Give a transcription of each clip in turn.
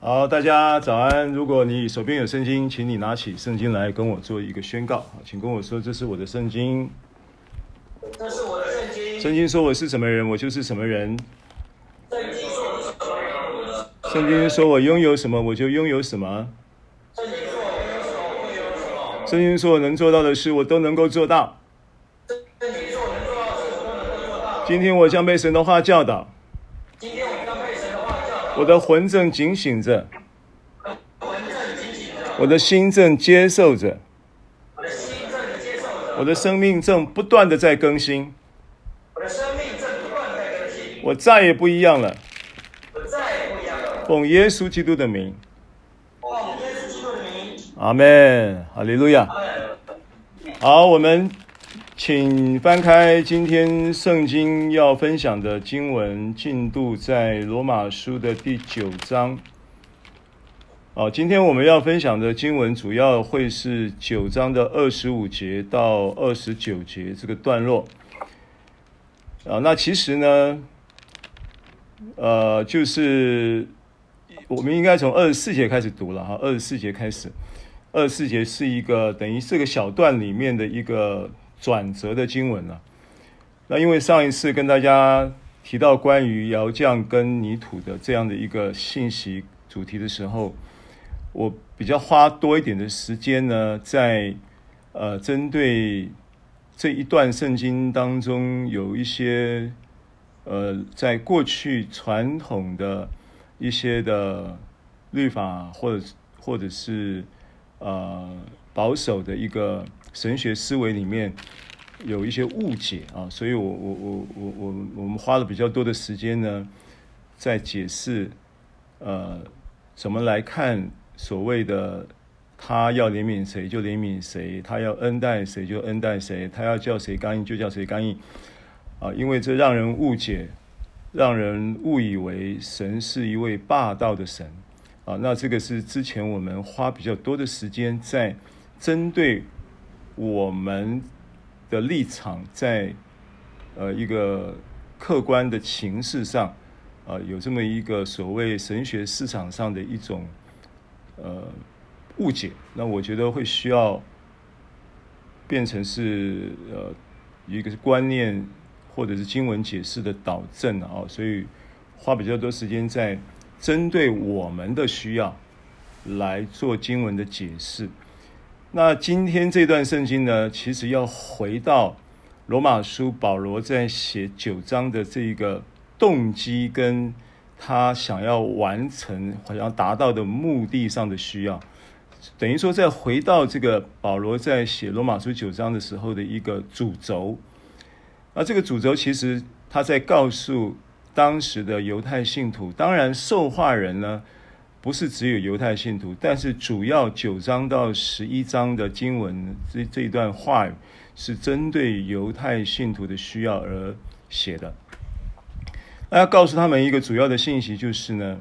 好，大家早安。如果你手边有圣经，请你拿起圣经来跟我做一个宣告。请跟我说，这是我的圣经。这是我的圣经。圣经说我是什么人，我就是什么人。圣经说我是什么人，我就是什么人。圣经说我拥有什么，我就拥有什么。圣经说我拥有什么，我拥有什么。圣经说我能做到的事，我都能够做到。圣经说我能做到的事，我都能够做到。今天我将被神的话教导。今天我将被神的话教导。我的魂正警醒着。我的心正接受着。我的生命正不断的在更新。我的生命正不断的在更新。我再也不一样了。我再也不一样了。奉耶稣基督的名。奉耶稣基督的名。阿门。哈利路亚。好，我们。请翻开今天圣经要分享的经文进度，在罗马书的第九章。哦，今天我们要分享的经文主要会是九章的二十五节到二十九节这个段落。啊，那其实呢，呃，就是我们应该从二十四节开始读了哈，二十四节开始，二十四节是一个等于这个小段里面的一个。转折的经文了、那因为上一次跟大家提到关于窑匠跟泥土的这样的一个信息主题的时候，我比较花多一点的时间呢，在呃针对这一段圣经当中有一些呃在过去传统的一些的律法或者或者是呃保守的一个。神学思维里面有一些误解啊，所以我我我我我我们花了比较多的时间呢，在解释呃怎么来看所谓的他要怜悯谁就怜悯谁，他要恩待谁就恩待谁，他要叫谁刚硬就叫谁刚硬啊，因为这让人误解，让人误以为神是一位霸道的神啊。那这个是之前我们花比较多的时间在针对。我们的立场在呃一个客观的情势上，呃，有这么一个所谓神学市场上的一种呃误解，那我觉得会需要变成是呃一个是观念或者是经文解释的导正啊，所以花比较多时间在针对我们的需要来做经文的解释。那今天这段圣经呢，其实要回到罗马书保罗在写九章的这个动机，跟他想要完成、想要达到的目的上的需要，等于说再回到这个保罗在写罗马书九章的时候的一个主轴。那这个主轴其实他在告诉当时的犹太信徒，当然受话人呢。不是只有犹太信徒，但是主要九章到十一章的经文，这这一段话语是针对犹太信徒的需要而写的。那要告诉他们一个主要的信息，就是呢，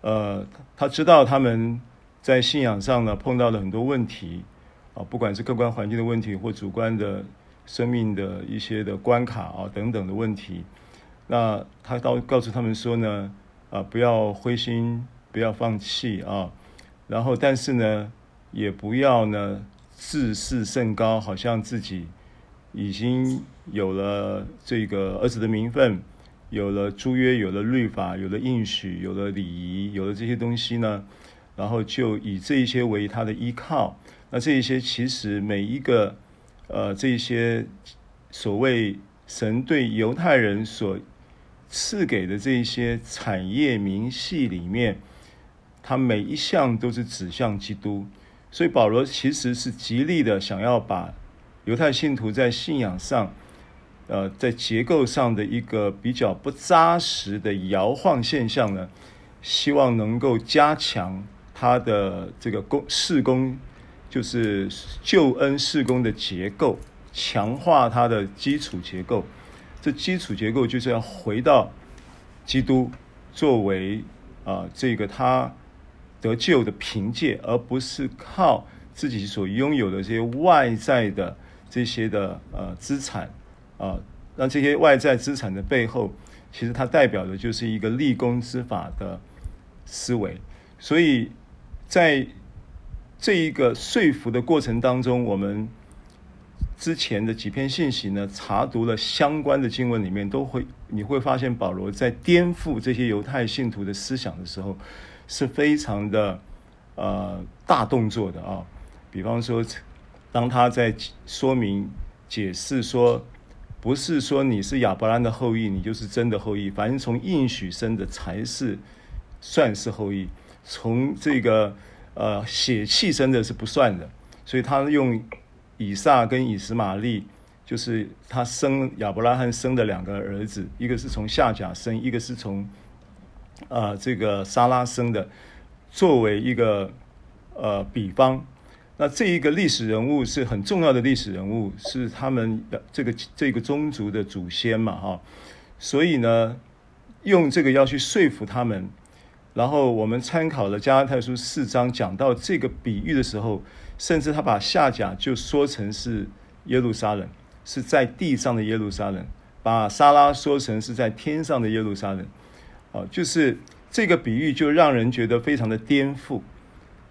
呃，他知道他们在信仰上呢碰到了很多问题啊，不管是客观环境的问题，或主观的生命的一些的关卡啊等等的问题。那他告告诉他们说呢，啊，不要灰心。不要放弃啊，然后但是呢，也不要呢自视甚高，好像自己已经有了这个儿子的名分，有了诸约，有了律法，有了应许，有了礼仪，有了这些东西呢，然后就以这一些为他的依靠。那这一些其实每一个呃，这一些所谓神对犹太人所赐给的这一些产业明细里面。他每一项都是指向基督，所以保罗其实是极力的想要把犹太信徒在信仰上，呃，在结构上的一个比较不扎实的摇晃现象呢，希望能够加强他的这个工事工，就是救恩事工的结构，强化它的基础结构。这基础结构就是要回到基督作为啊、这个他。得救的凭借，而不是靠自己所拥有的这些外在的这些的呃资产啊，那这些外在资产的背后，其实它代表的就是一个立功之法的思维。所以在这一个说服的过程当中，我们之前的几篇信息呢，查读了相关的经文里面，都会你会发现保罗在颠覆这些犹太信徒的思想的时候，是非常的呃大动作的啊。比方说，当他在说明解释说，不是说你是亚伯兰的后裔，你就是真的后裔，反正从应许生的才是算是后裔，从这个。呃，血气生的是不算的，所以他用以撒跟以实玛利，就是他生亚伯拉罕生的两个儿子，一个是从夏甲生，一个是从呃这个沙拉生的，作为一个呃比方。那这一个历史人物是很重要的历史人物，是他们的这个这个宗族的祖先嘛，哈。所以呢，用这个要去说服他们。然后我们参考了加拉太书四章，讲到这个比喻的时候，甚至他把夏甲就说成是耶路撒冷，是在地上的耶路撒冷；把沙拉说成是在天上的耶路撒冷。就是这个比喻就让人觉得非常的颠覆。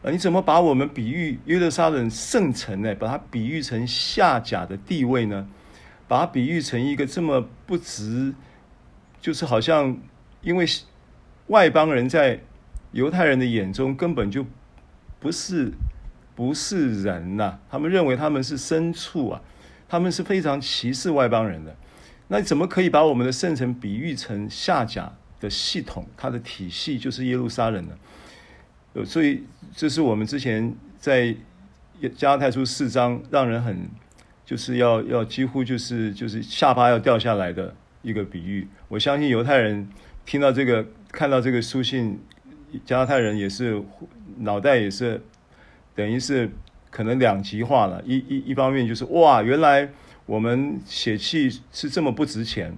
啊，你怎么把我们比喻耶路撒冷圣城呢？把它比喻成下甲的地位呢？把它比喻成一个这么不值，就是好像因为。外邦人在犹太人的眼中根本就不是不是人呐、他们认为他们是牲畜啊，他们是非常歧视外邦人的。那怎么可以把我们的圣城比喻成下甲的系统？它的体系就是耶路撒冷呢？所以这是我们之前在加拉太书四章让人很就是要要几乎就是就是下巴要掉下来的一个比喻。我相信犹太人听到这个。看到这个书信，加拉太人也是脑袋也是等于是可能两极化了。一一一方面就是哇，原来我们血气是这么不值钱。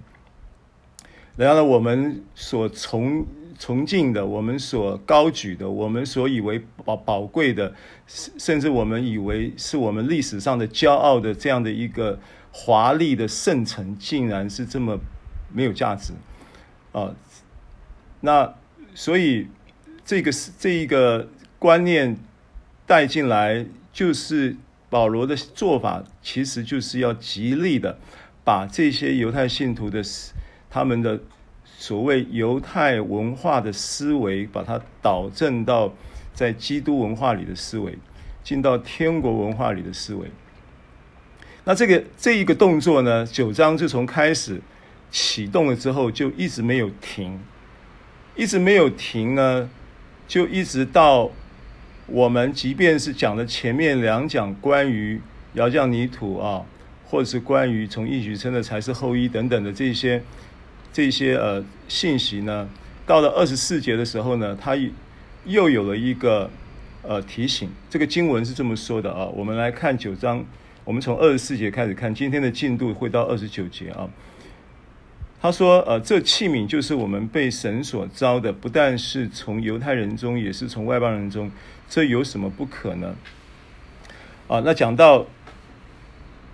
然后呢，我们所崇崇敬的，我们所高举的，我们所以为宝宝贵的，甚至我们以为是我们历史上的骄傲的这样的一个华丽的圣城，竟然是这么没有价值啊！那所以这个是这一个观念带进来，就是保罗的做法，其实就是要极力的把这些犹太信徒的他们的所谓犹太文化的思维，把它导正到在基督文化里的思维，进到天国文化里的思维。那这个这一个动作呢，九章就从开始启动了之后，就一直没有停。一直没有停呢，就一直到我们即便是讲了前面两讲关于窑匠泥土啊，或者是关于从应许生的才是后裔等等的这些这些呃信息呢，到了二十四节的时候呢，他又有了一个呃提醒。这个经文是这么说的啊，我们来看九章，我们从二十四节开始看，今天的进度会到二十九节啊。他说：“呃，这器皿就是我们被神所召的，不但是从犹太人中，也是从外邦人中。这有什么不可呢？”啊，那讲到，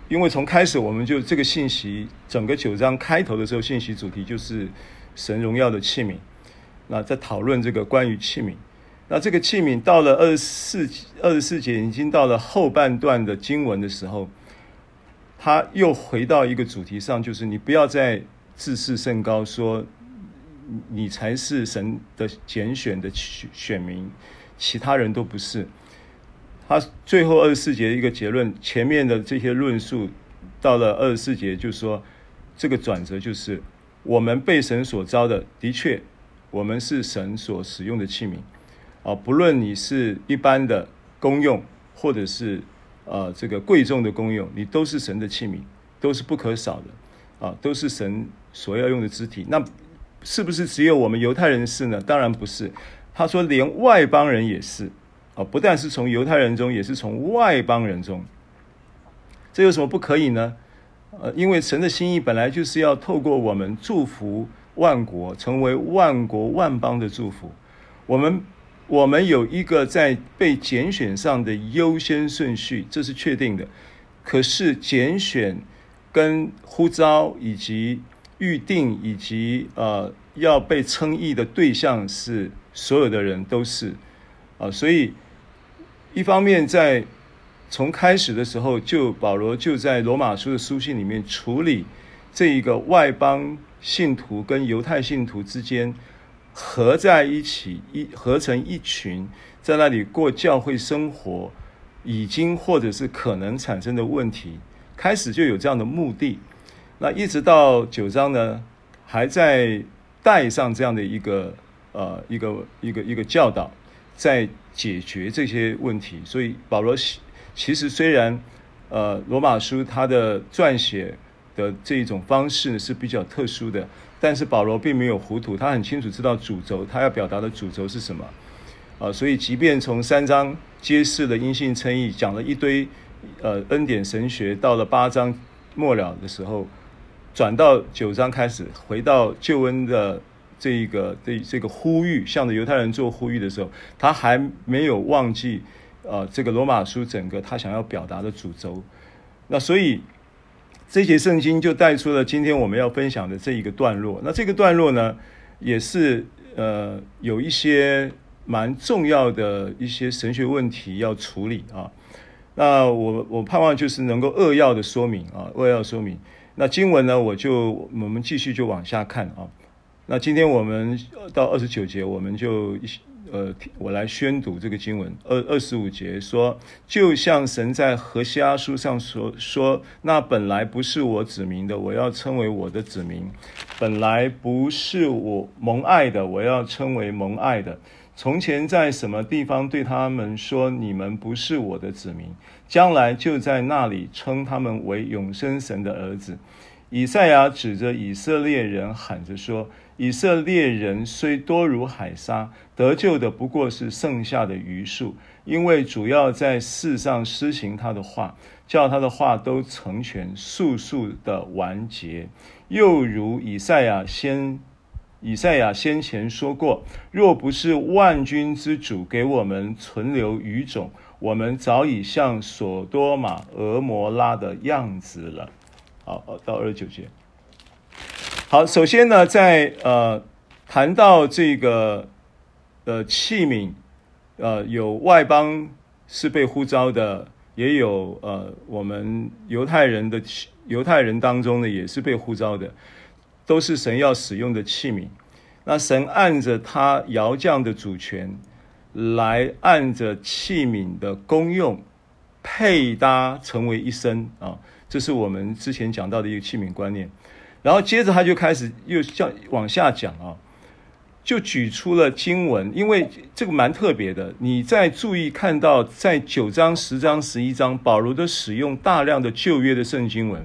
因为从开始我们就这个信息，整个九章开头的时候，信息主题就是神荣耀的器皿。那在讨论这个关于器皿，那这个器皿到了二十四二十四节，已经到了后半段的经文的时候，他又回到一个主题上，就是你不要再。自视甚高，说你才是神的拣选的选民，其他人都不是。他最后二十四节一个结论，前面的这些论述到了二十四节，就说这个转折就是我们被神所召的，的确，我们是神所使用的器皿啊，不论你是一般的公用，或者是呃这个贵重的公用，你都是神的器皿，都是不可少的啊，都是神。所要用的肢体，那是不是只有我们犹太人是呢？当然不是。他说，连外邦人也是啊，不但是从犹太人中，也是从外邦人中。这有什么不可以呢？呃，因为神的心意本来就是要透过我们祝福万国，成为万国万邦的祝福。我们我们有一个在被拣选上的优先顺序，这是确定的。可是拣选跟呼召以及预定以及呃要被称义的对象是所有的人都是啊，所以一方面在从开始的时候，就保罗就在罗马书的书信里面处理这一个外邦信徒跟犹太信徒之间合在一起一合成一群，在那里过教会生活，已经或者是可能产生的问题，开始就有这样的目的。那一直到九章呢，还在带上这样的一个呃一个一个一个教导，在解决这些问题。所以保罗其实虽然呃罗马书他的撰写的这一种方式呢是比较特殊的，但是保罗并没有糊涂，他很清楚知道主轴，他要表达的主轴是什么啊、所以即便从三章揭示了因信称义，讲了一堆呃恩典神学，到了八章末了的时候。转到九章开始，回到救恩的这一个这这个呼吁，向着犹太人做呼吁的时候，他还没有忘记，呃，这个罗马书整个他想要表达的主轴。那所以这节圣经就带出了今天我们要分享的这一个段落。那这个段落呢，也是呃有一些蛮重要的一些神学问题要处理啊。那我我盼望就是能够扼要的说明啊，扼要说明。那经文呢，我就我们继续就往下看啊。那今天我们到二十九节，我们就呃，我来宣读这个经文。二二十五节说，就像神在何西阿书上说说，那本来不是我子民的，我要称为我的子民；本来不是我蒙爱的，我要称为蒙爱的。从前在什么地方对他们说，你们不是我的子民，将来就在那里称他们为永生神的儿子。以赛亚指着以色列人喊着说：“以色列人虽多如海沙，得救的不过是剩下的余数，因为主要在世上施行他的话，叫他的话都成全，速速的完结。又如以赛亚先。”以赛亚先前说过：“若不是万军之主给我们存留余种，我们早已像所多玛、俄摩拉的样子了。”好，到二十九节。好，首先呢，在呃谈到这个呃器皿，呃有外邦是被呼召的，也有呃我们犹太人的犹太人当中呢也是被呼召的。都是神要使用的器皿，那神按着他窑匠的主权，来按着器皿的功用配搭成为一身啊，这是我们之前讲到的一个器皿观念。然后接着他就开始又向往下讲啊，就举出了经文，因为这个蛮特别的。你再注意看到，在九章、十章、十一章，保罗都使用大量的旧约的圣经文。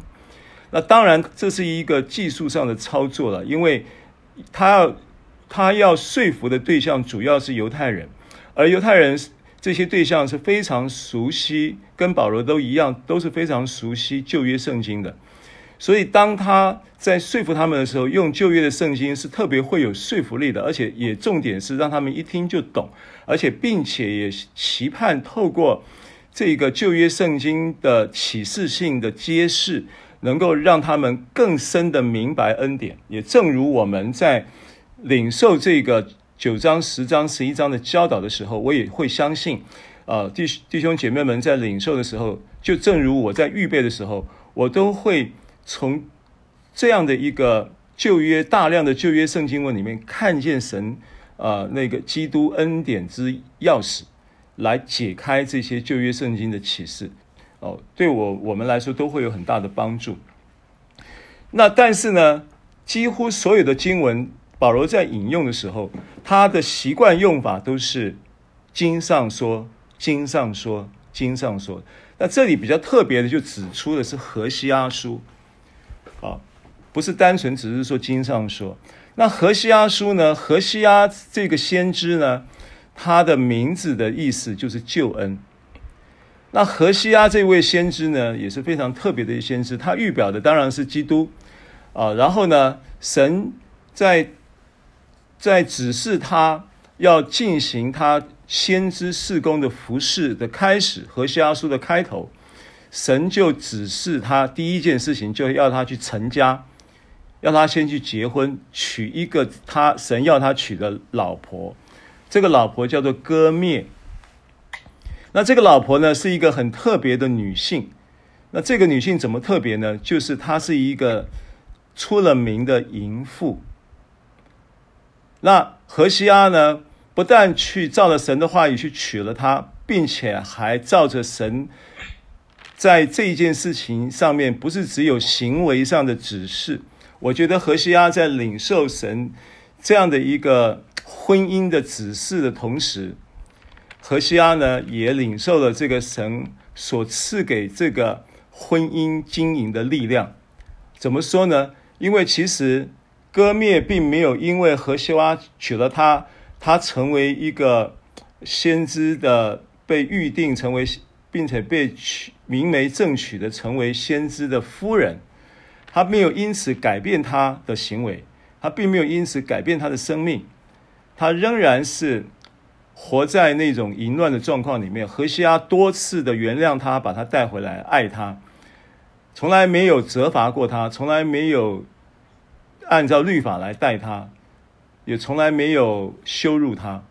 那当然，这是一个技术上的操作了，因为他要他要说服的对象主要是犹太人，而犹太人这些对象是非常熟悉，跟保罗都一样，都是非常熟悉旧约圣经的。所以当他在说服他们的时候，用旧约的圣经是特别会有说服力的，而且也重点是让他们一听就懂，而且并且也期盼透过这个旧约圣经的启示性的揭示。能够让他们更深的明白恩典，也正如我们在领受这个九章、十章、十一章的教导的时候，我也会相信，啊，弟弟兄姐妹们在领受的时候，就正如我在预备的时候，我都会从这样的一个旧约大量的旧约圣经文里面看见神啊那个基督恩典之钥匙，来解开这些旧约圣经的启示。哦，对我我们来说都会有很大的帮助。那但是呢，几乎所有的经文，保罗在引用的时候，他的习惯用法都是“经上说”“经上说”“经上说”。那这里比较特别的，就指出的是何西阿书，不是单纯只是说“经上说”。那何西阿书呢？何西阿这个先知呢，他的名字的意思就是救恩。那何西阿这位先知呢，也是非常特别的一先知，他预表的当然是基督啊。然后呢，神在在指示他要进行他先知事工的服事的开始，何西阿书的开头，神就指示他第一件事情，就要他去成家，要他先去结婚，娶一个他神要他娶的老婆。这个老婆叫做割灭那这个老婆呢，是一个很特别的女性。那这个女性怎么特别呢？就是她是一个出了名的淫妇。那何西阿呢，不但去照着神的话语去娶了她，并且还照着神在这一件事情上面，不是只有行为上的指示。我觉得何西阿在领受神这样的一个婚姻的指示的同时，何西阿呢也领受了这个神所赐给这个婚姻经营的力量。怎么说呢？因为其实割灭并没有因为何西阿娶了她，她成为一个先知的被预定成为，并且被娶明媒正娶的成为先知的夫人。他没有因此改变他的行为，他并没有因此改变他的生命，他仍然是活在那种淫乱的状况里面。何西阿多次的原谅他，把他带回来，爱他，从来没有责罚过他，从来没有按照律法来待他，也从来没有羞辱他。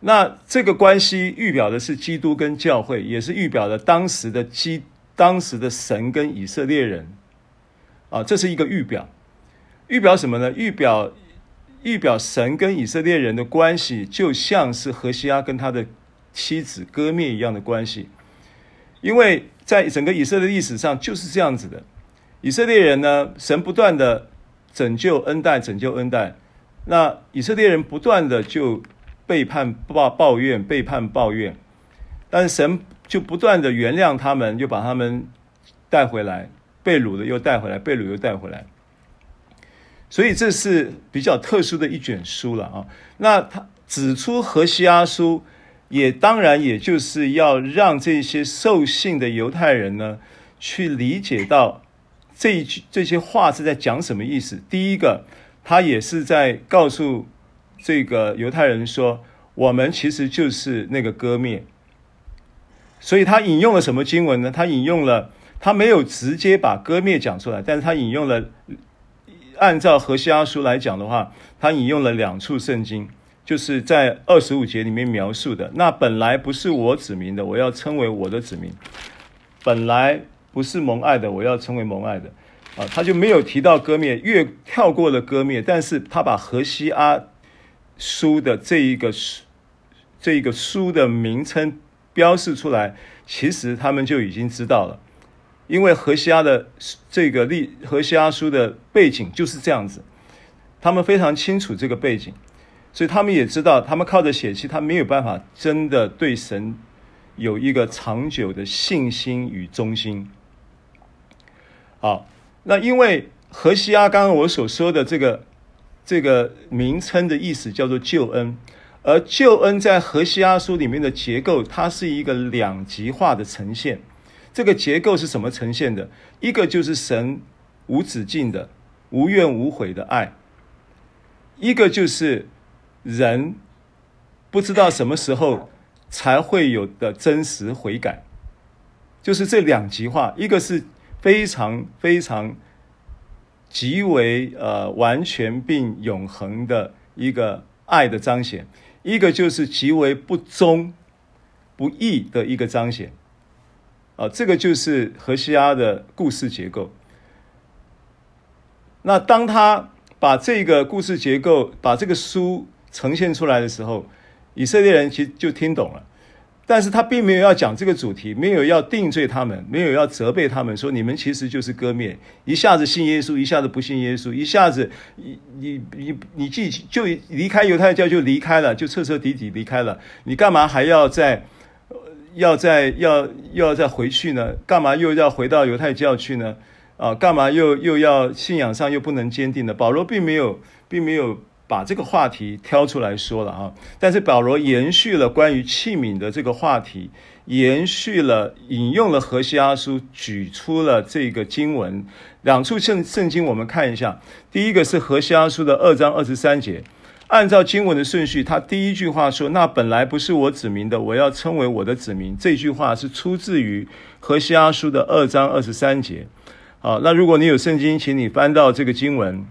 那这个关系预表的是基督跟教会，也是预表的当时的基，当时的神跟以色列人。啊，这是一个预表，预表什么呢？预表预表神跟以色列人的关系，就像是何西阿跟他的妻子割灭一样的关系。因为在整个以色列历史上就是这样子的，以色列人呢，神不断的拯救恩待，拯救恩待，那以色列人不断的就背叛抱抱怨，背叛抱怨，但是神就不断的原谅他们，又把他们带回来。被掳的又带回来，被掳又带回来，所以这是比较特殊的一卷书了啊。那他指出何西阿书，也当然也就是要让这些受信的犹太人呢，去理解到这一句这些话是在讲什么意思。第一个，他也是在告诉这个犹太人说，我们其实就是那个割灭。所以他引用了什么经文呢？他引用了。他没有直接把割灭讲出来，但是他引用了，按照何西阿书来讲的话，他引用了两处圣经，就是在二十五节里面描述的。那本来不是我子民的，我要称为我的子民；本来不是蒙爱的，我要称为蒙爱的。啊，他就没有提到割灭，越跳过了割灭，但是他把何西阿书的这一个书，这一个书的名称标示出来，其实他们就已经知道了。因为何西阿的这个历何西阿书的背景就是这样子，他们非常清楚这个背景，所以他们也知道，他们靠着血气，他没有办法真的对神有一个长久的信心与忠心。好，那因为何西阿刚刚我所说的这个这个名称的意思叫做救恩，而救恩在何西阿书里面的结构，它是一个两极化的呈现。这个结构是什么呈现的？一个就是神无止境的、无怨无悔的爱；一个就是人不知道什么时候才会有的真实悔改。就是这两极化，一个是非常非常极为呃完全并永恒的一个爱的彰显，一个就是极为不忠不义的一个彰显。啊，这个就是何西阿的故事结构。那当他把这个故事结构、把这个书呈现出来的时候，以色列人其实就听懂了。但是他并没有要讲这个主题，没有要定罪他们，没有要责备他们，说你们其实就是割灭，一下子信耶稣，一下子不信耶稣，一下子你你你你既就离开犹太教就离开了，就彻彻底底离开了，你干嘛还要在？要再要要再回去呢？干嘛又要回到犹太教去呢？啊，干嘛又又要信仰上又不能坚定呢？保罗并没有并没有把这个话题挑出来说了啊，但是保罗延续了关于器皿的这个话题，延续了引用了何西阿书，举出了这个经文两处圣圣经，我们看一下，第一个是何西阿书的二章二十三节。按照经文的顺序，他第一句话说：“那本来不是我子民的，我要称为我的子民。”这句话是出自于何西阿书的二章二十三节。好，那如果你有圣经，请你翻到这个经文。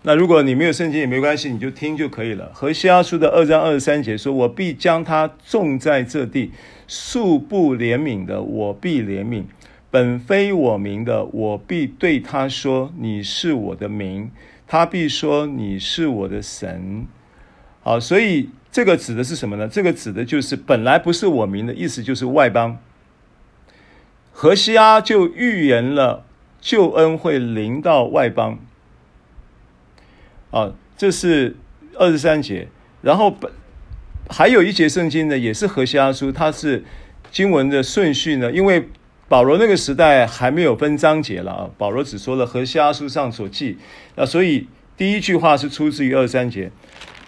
那如果你没有圣经也没关系，你就听就可以了。何西阿书的二章二十三节说：“我必将他种在这地，素不怜悯的，我必怜悯；本非我民的，我必对他说：你是我的民。他必说：你是我的神。”好，所以这个指的是什么呢？这个指的就是本来不是我名的意思，就是外邦。何西阿就预言了救恩会临到外邦。啊，这是二十三节，然后本还有一节圣经呢，也是何西阿书，它是经文的顺序呢，因为保罗那个时代还没有分章节了啊，保罗只说了何西阿书上所记，那所以第一句话是出自于二三节，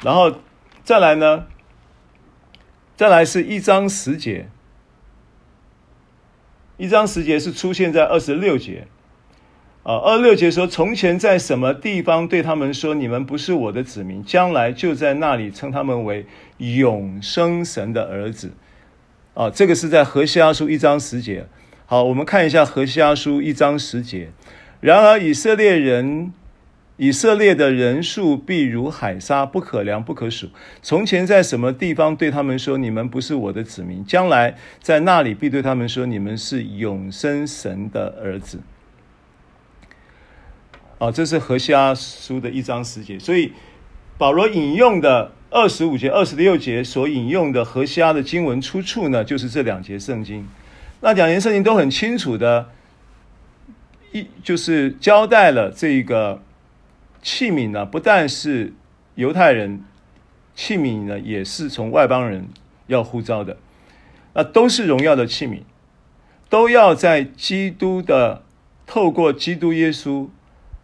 然后再来呢，再来是一章十节，一章十节是出现在二十六节。啊，二十六节说：“从前在什么地方对他们说，你们不是我的子民，将来就在那里称他们为永生神的儿子。”啊，这个是在何西阿书一章十节。好，我们看一下何西阿书一章十节。然而以色列人，以色列的人数必如海沙，不可量，不可数。从前在什么地方对他们说，你们不是我的子民，将来在那里必对他们说，你们是永生神的儿子。啊，这是何西阿书的一章十节，所以保罗引用的二十五节、二十六节所引用的何西阿的经文出处呢，就是这两节圣经。那两件事情都很清楚的，一就是交代了这个器皿呢，不但是犹太人，器皿呢也是从外邦人要呼召的，那都是荣耀的器皿，都要在基督的透过基督耶稣。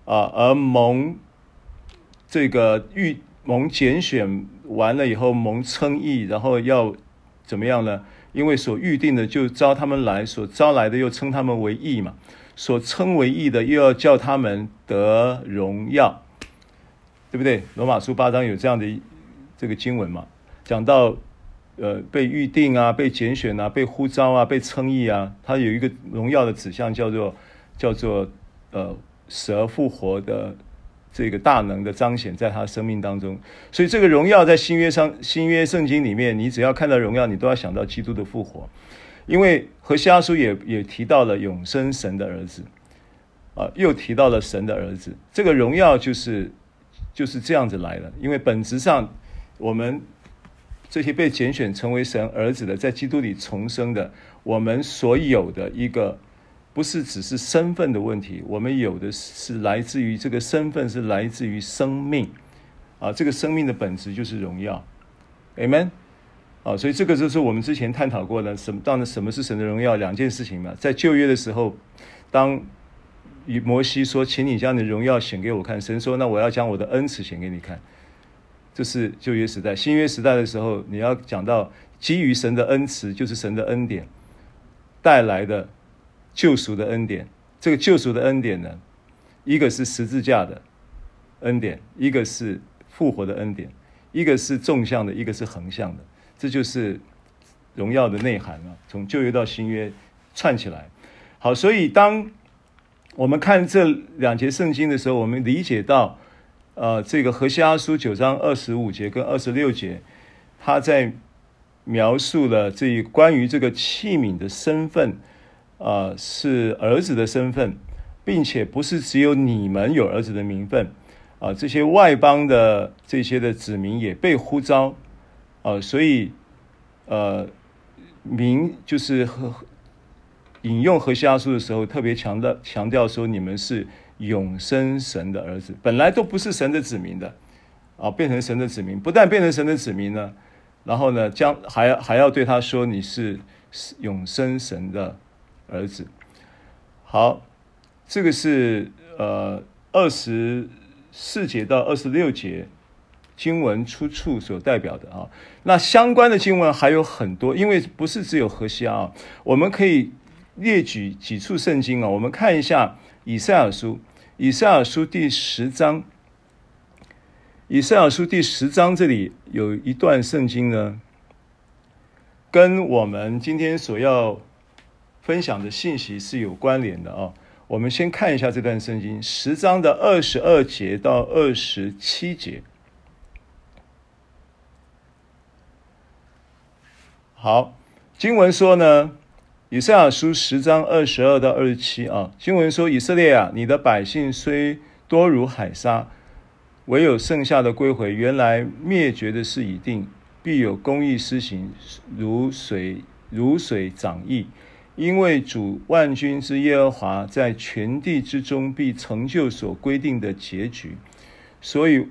啊，而蒙这个预蒙拣选完了以后，蒙称义，然后要怎么样呢？因为所预定的就招他们来，所招来的又称他们为义嘛，所称为义的又要叫他们得荣耀，对不对？罗马书八章有这样的这个经文嘛，讲到呃被预定啊，被拣选啊，被呼召啊，被称义啊，它有一个荣耀的指向，叫做叫做呃。死而复活的这个大能的彰显，在他生命当中，所以这个荣耀在新约上新约圣经里面，你只要看到荣耀，你都要想到基督的复活，因为何西阿书也也提到了永生神的儿子，啊，又提到了神的儿子，这个荣耀就是就是这样子来的，因为本质上我们这些被拣选成为神儿子的，在基督里重生的，我们所有的一个。不是只是身份的问题，我们有的是来自于这个身份，是来自于生命，啊，这个生命的本质就是荣耀，Amen，啊，所以这个就是我们之前探讨过的，什么当然什么是神的荣耀，两件事情嘛，在旧约的时候，当摩西说，请你将你的荣耀显给我看，神说，那我要将我的恩慈显给你看，这是旧约时代，新约时代的时候，你要讲到基于神的恩慈，就是神的恩典带来的。救赎的恩典，这个救赎的恩典呢，一个是十字架的恩典，一个是复活的恩典，一个是纵向的，一个是横向的，这就是荣耀的内涵啊。从旧约到新约串起来，好，所以当我们看这两节圣经的时候，我们理解到，呃，这个何西阿书九章二十五节跟二十六节，他在描述了这一关于这个器皿的身份。呃，是儿子的身份，并且不是只有你们有儿子的名分，啊、这些外邦的这些的子民也被呼召，啊、呃，所以，呃，名就是和引用何西阿书的时候，特别强调强调说，你们是永生神的儿子，本来都不是神的子民的，啊、变成神的子民，不但变成神的子民呢，然后呢，将还还要对他说，你是永生神的。儿子，好，这个是呃二十四节到二十六节经文出处所代表的啊。那相关的经文还有很多，因为不是只有何西阿，我们可以列举几处圣经啊。我们看一下以赛亚书，以赛亚书第十章，以赛亚书第十章这里有一段圣经呢，跟我们今天所要。分享的信息是有关联的啊，我们先看一下这段圣经，十章的二十二节到二十七节。好，经文说呢，以赛亚书十章二十二到二十七啊，经文说：以色列啊，你的百姓虽多如海沙，唯有剩下的归回。原来灭绝的事已定，必有公义施行，如水如水涨溢。因为主万军之耶和华在全地之中必成就所规定的结局，所以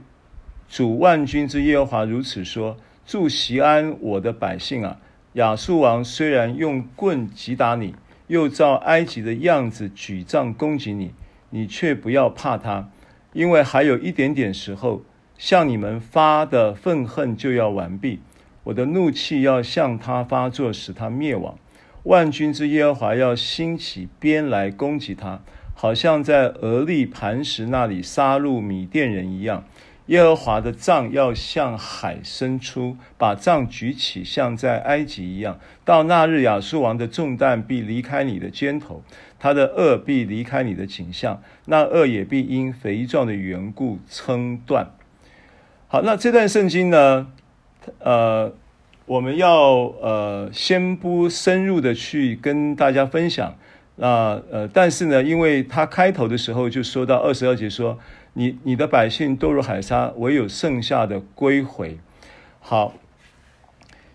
主万军之耶和华如此说：住席安，我的百姓啊，亚述王虽然用棍击打你，又照埃及的样子举杖攻击你，你却不要怕他，因为还有一点点时候，向你们发的愤恨就要完毕，我的怒气要向他发作，使他灭亡。万军之耶和华要兴起鞭来攻击他，好像在俄立磐石那里杀戮米甸人一样。耶和华的杖要向海伸出，把杖举起，像在埃及一样。到那日，亚述王的重担必离开你的肩头，他的轭必离开你的颈项，那轭也必因肥壮的缘故撑断。好，那这段圣经呢？呃。我们要呃先不深入的去跟大家分享，那呃但是呢，因为他开头的时候就说到二十二节说，你你的百姓多如海沙，唯有剩下的归回。好，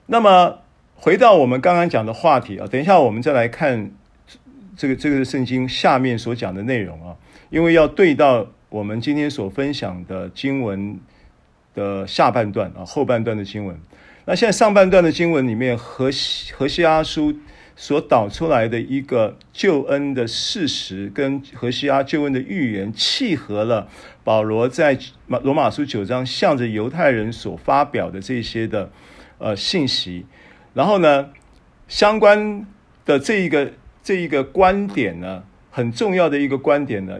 那么回到我们刚刚讲的话题啊，等一下我们再来看这个这个圣经下面所讲的内容啊，因为要对到我们今天所分享的经文的下半段啊，后半段的经文。那现在上半段的经文里面，何西何西阿书所导出来的一个救恩的事实，跟何西阿救恩的预言契合了。保罗在罗马书九章向着犹太人所发表的这些的呃信息，然后呢，相关的这一个这一个观点呢，很重要的一个观点呢，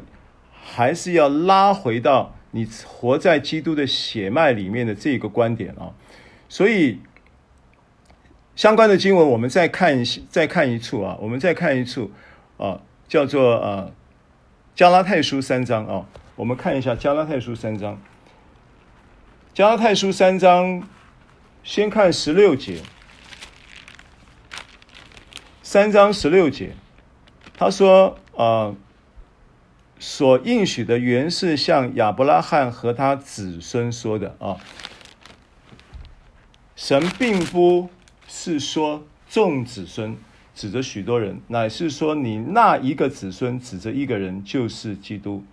还是要拉回到你活在基督的血脉里面的这个观点啊。所以相关的经文，我们再看一再看一处啊，我们再看一处啊，叫做呃加拉太书三章啊，我们看一下加拉太书三章。加拉太书三章，先看十六节，三章十六节，他说啊，所应许的原是向亚伯拉罕和他子孙说的啊。神并不是说众子孙指着许多人，乃是说你那一个子孙指着一个人，就是基督。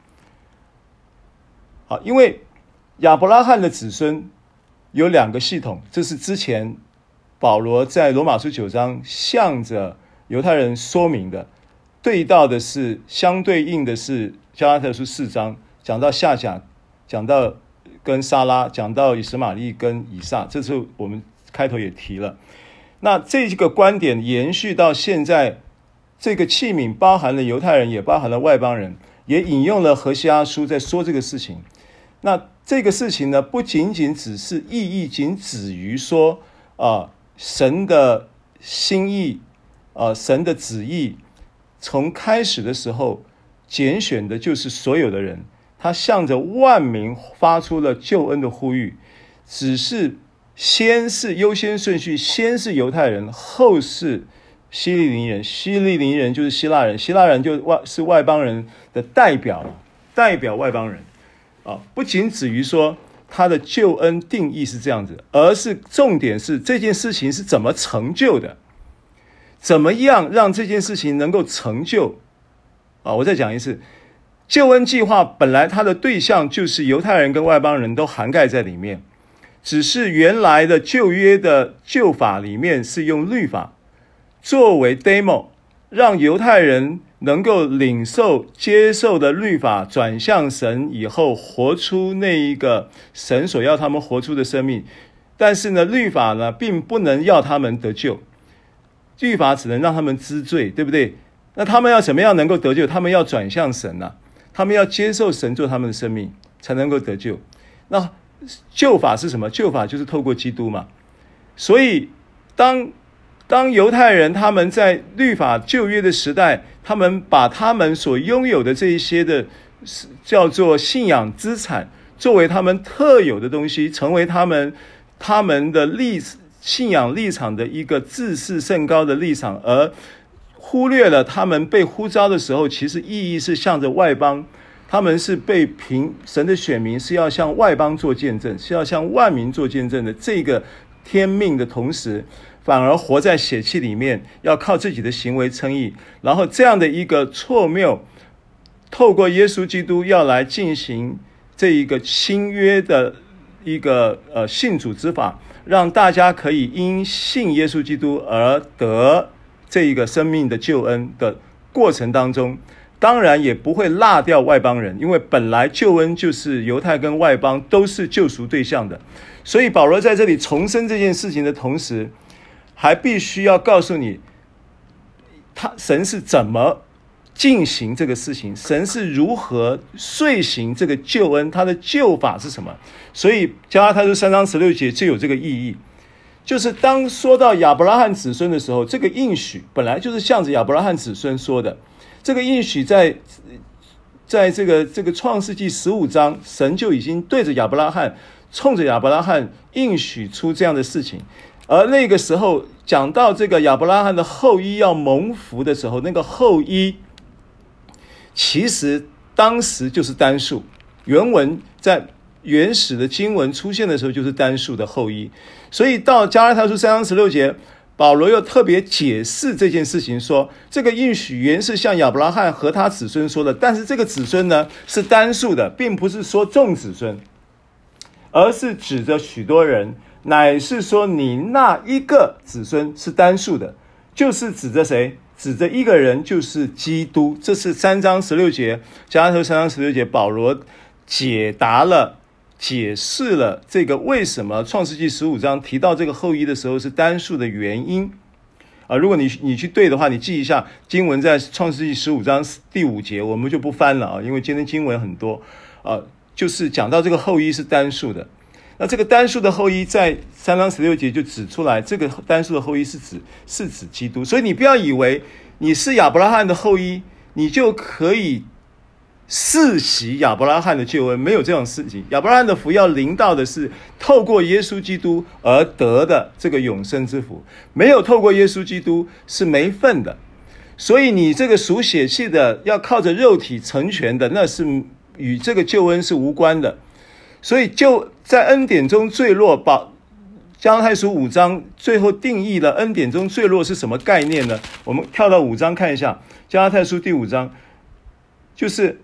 好，因为亚伯拉罕的子孙有两个系统，这是之前保罗在罗马书九章向着犹太人说明的，对到的是相对应的是加拉太书四章讲到夏甲，讲到。跟撒拉讲到以实玛利跟以撒，这次我们开头也提了。那这个观点延续到现在，这个器皿包含了犹太人，也包含了外邦人，也引用了何西阿书在说这个事情。那这个事情呢，不仅仅只是意义仅止于说啊、神的心意啊、神的旨意，从开始的时候拣选的就是所有的人。他向着万民发出了救恩的呼吁，只是先是优先顺序，先是犹太人，后是希利尼人。希利尼人就是希腊人，希腊人就外是外邦人的代表，代表外邦人啊。不仅止于说他的救恩定义是这样子，而是重点是这件事情是怎么成就的，怎么样让这件事情能够成就啊？我再讲一次。救恩计划本来它的对象就是犹太人跟外邦人都涵盖在里面，只是原来的旧约的旧法里面是用律法作为 demo，让犹太人能够领受接受的律法，转向神以后，活出那一个神所要他们活出的生命。但是呢，律法呢并不能要他们得救，律法只能让他们知罪，对不对？那他们要怎么样能够得救？他们要转向神呢？他们要接受神做他们的生命，才能够得救。那救法是什么？救法就是透过基督嘛。所以，当当犹太人他们在律法旧约的时代，他们把他们所拥有的这一些的叫做信仰资产，作为他们特有的东西，成为他们他们的立信仰立场的一个自视甚高的立场，而忽略了他们被呼召的时候，其实意义是向着外邦。他们是被凭神的选民，是要向外邦做见证，是要向万民做见证的。这个天命的同时，反而活在血气里面，要靠自己的行为称义。然后这样的一个错谬，透过耶稣基督要来进行这一个新约的一个呃信主之法，让大家可以因信耶稣基督而得这一个生命的救恩的过程当中。当然也不会落掉外邦人，因为本来救恩就是犹太跟外邦都是救赎对象的，所以保罗在这里重申这件事情的同时，还必须要告诉你，他神是怎么进行这个事情，神是如何遂行这个救恩，他的救法是什么？所以加拉太书三章十六节就有这个意义，就是当说到亚伯拉罕子孙的时候，这个应许本来就是向着亚伯拉罕子孙说的。这个应许在，在这个这个创世纪十五章，神就已经对着亚伯拉罕，冲着亚伯拉罕应许出这样的事情。而那个时候讲到这个亚伯拉罕的后裔要蒙福的时候，那个后裔其实当时就是单数。原文在原始的经文出现的时候，就是单数的后裔。所以到加拉太书三章十六节。保罗又特别解释这件事情，说这个应许原是向亚伯拉罕和他子孙说的，但是这个子孙呢是单数的，并不是说众子孙，而是指着许多人，乃是说你那一个子孙是单数的，就是指着谁？指着一个人，就是基督。这是三章十六节，加拉太三章十六节，保罗解答了。解释了这个为什么创世纪十五章提到这个后裔的时候是单数的原因啊，如果你你去对的话，你记一下经文在创世纪十五章第五节，我们就不翻了啊，因为今天经文很多啊，就是讲到这个后裔是单数的。那这个单数的后裔在三章十六节就指出来，这个单数的后裔是指是指基督，所以你不要以为你是亚伯拉罕的后裔，你就可以。世袭亚伯拉罕的救恩，没有这种事情。亚伯拉罕的福要临到的是透过耶稣基督而得的这个永生之福，没有透过耶稣基督是没份的。所以你这个属血气的，要靠着肉体成全的，那是与这个救恩是无关的。所以就在恩典中坠落，保加拉太书五章最后定义了恩典中坠落是什么概念呢？我们跳到五章看一下，加拉太书第五章就是。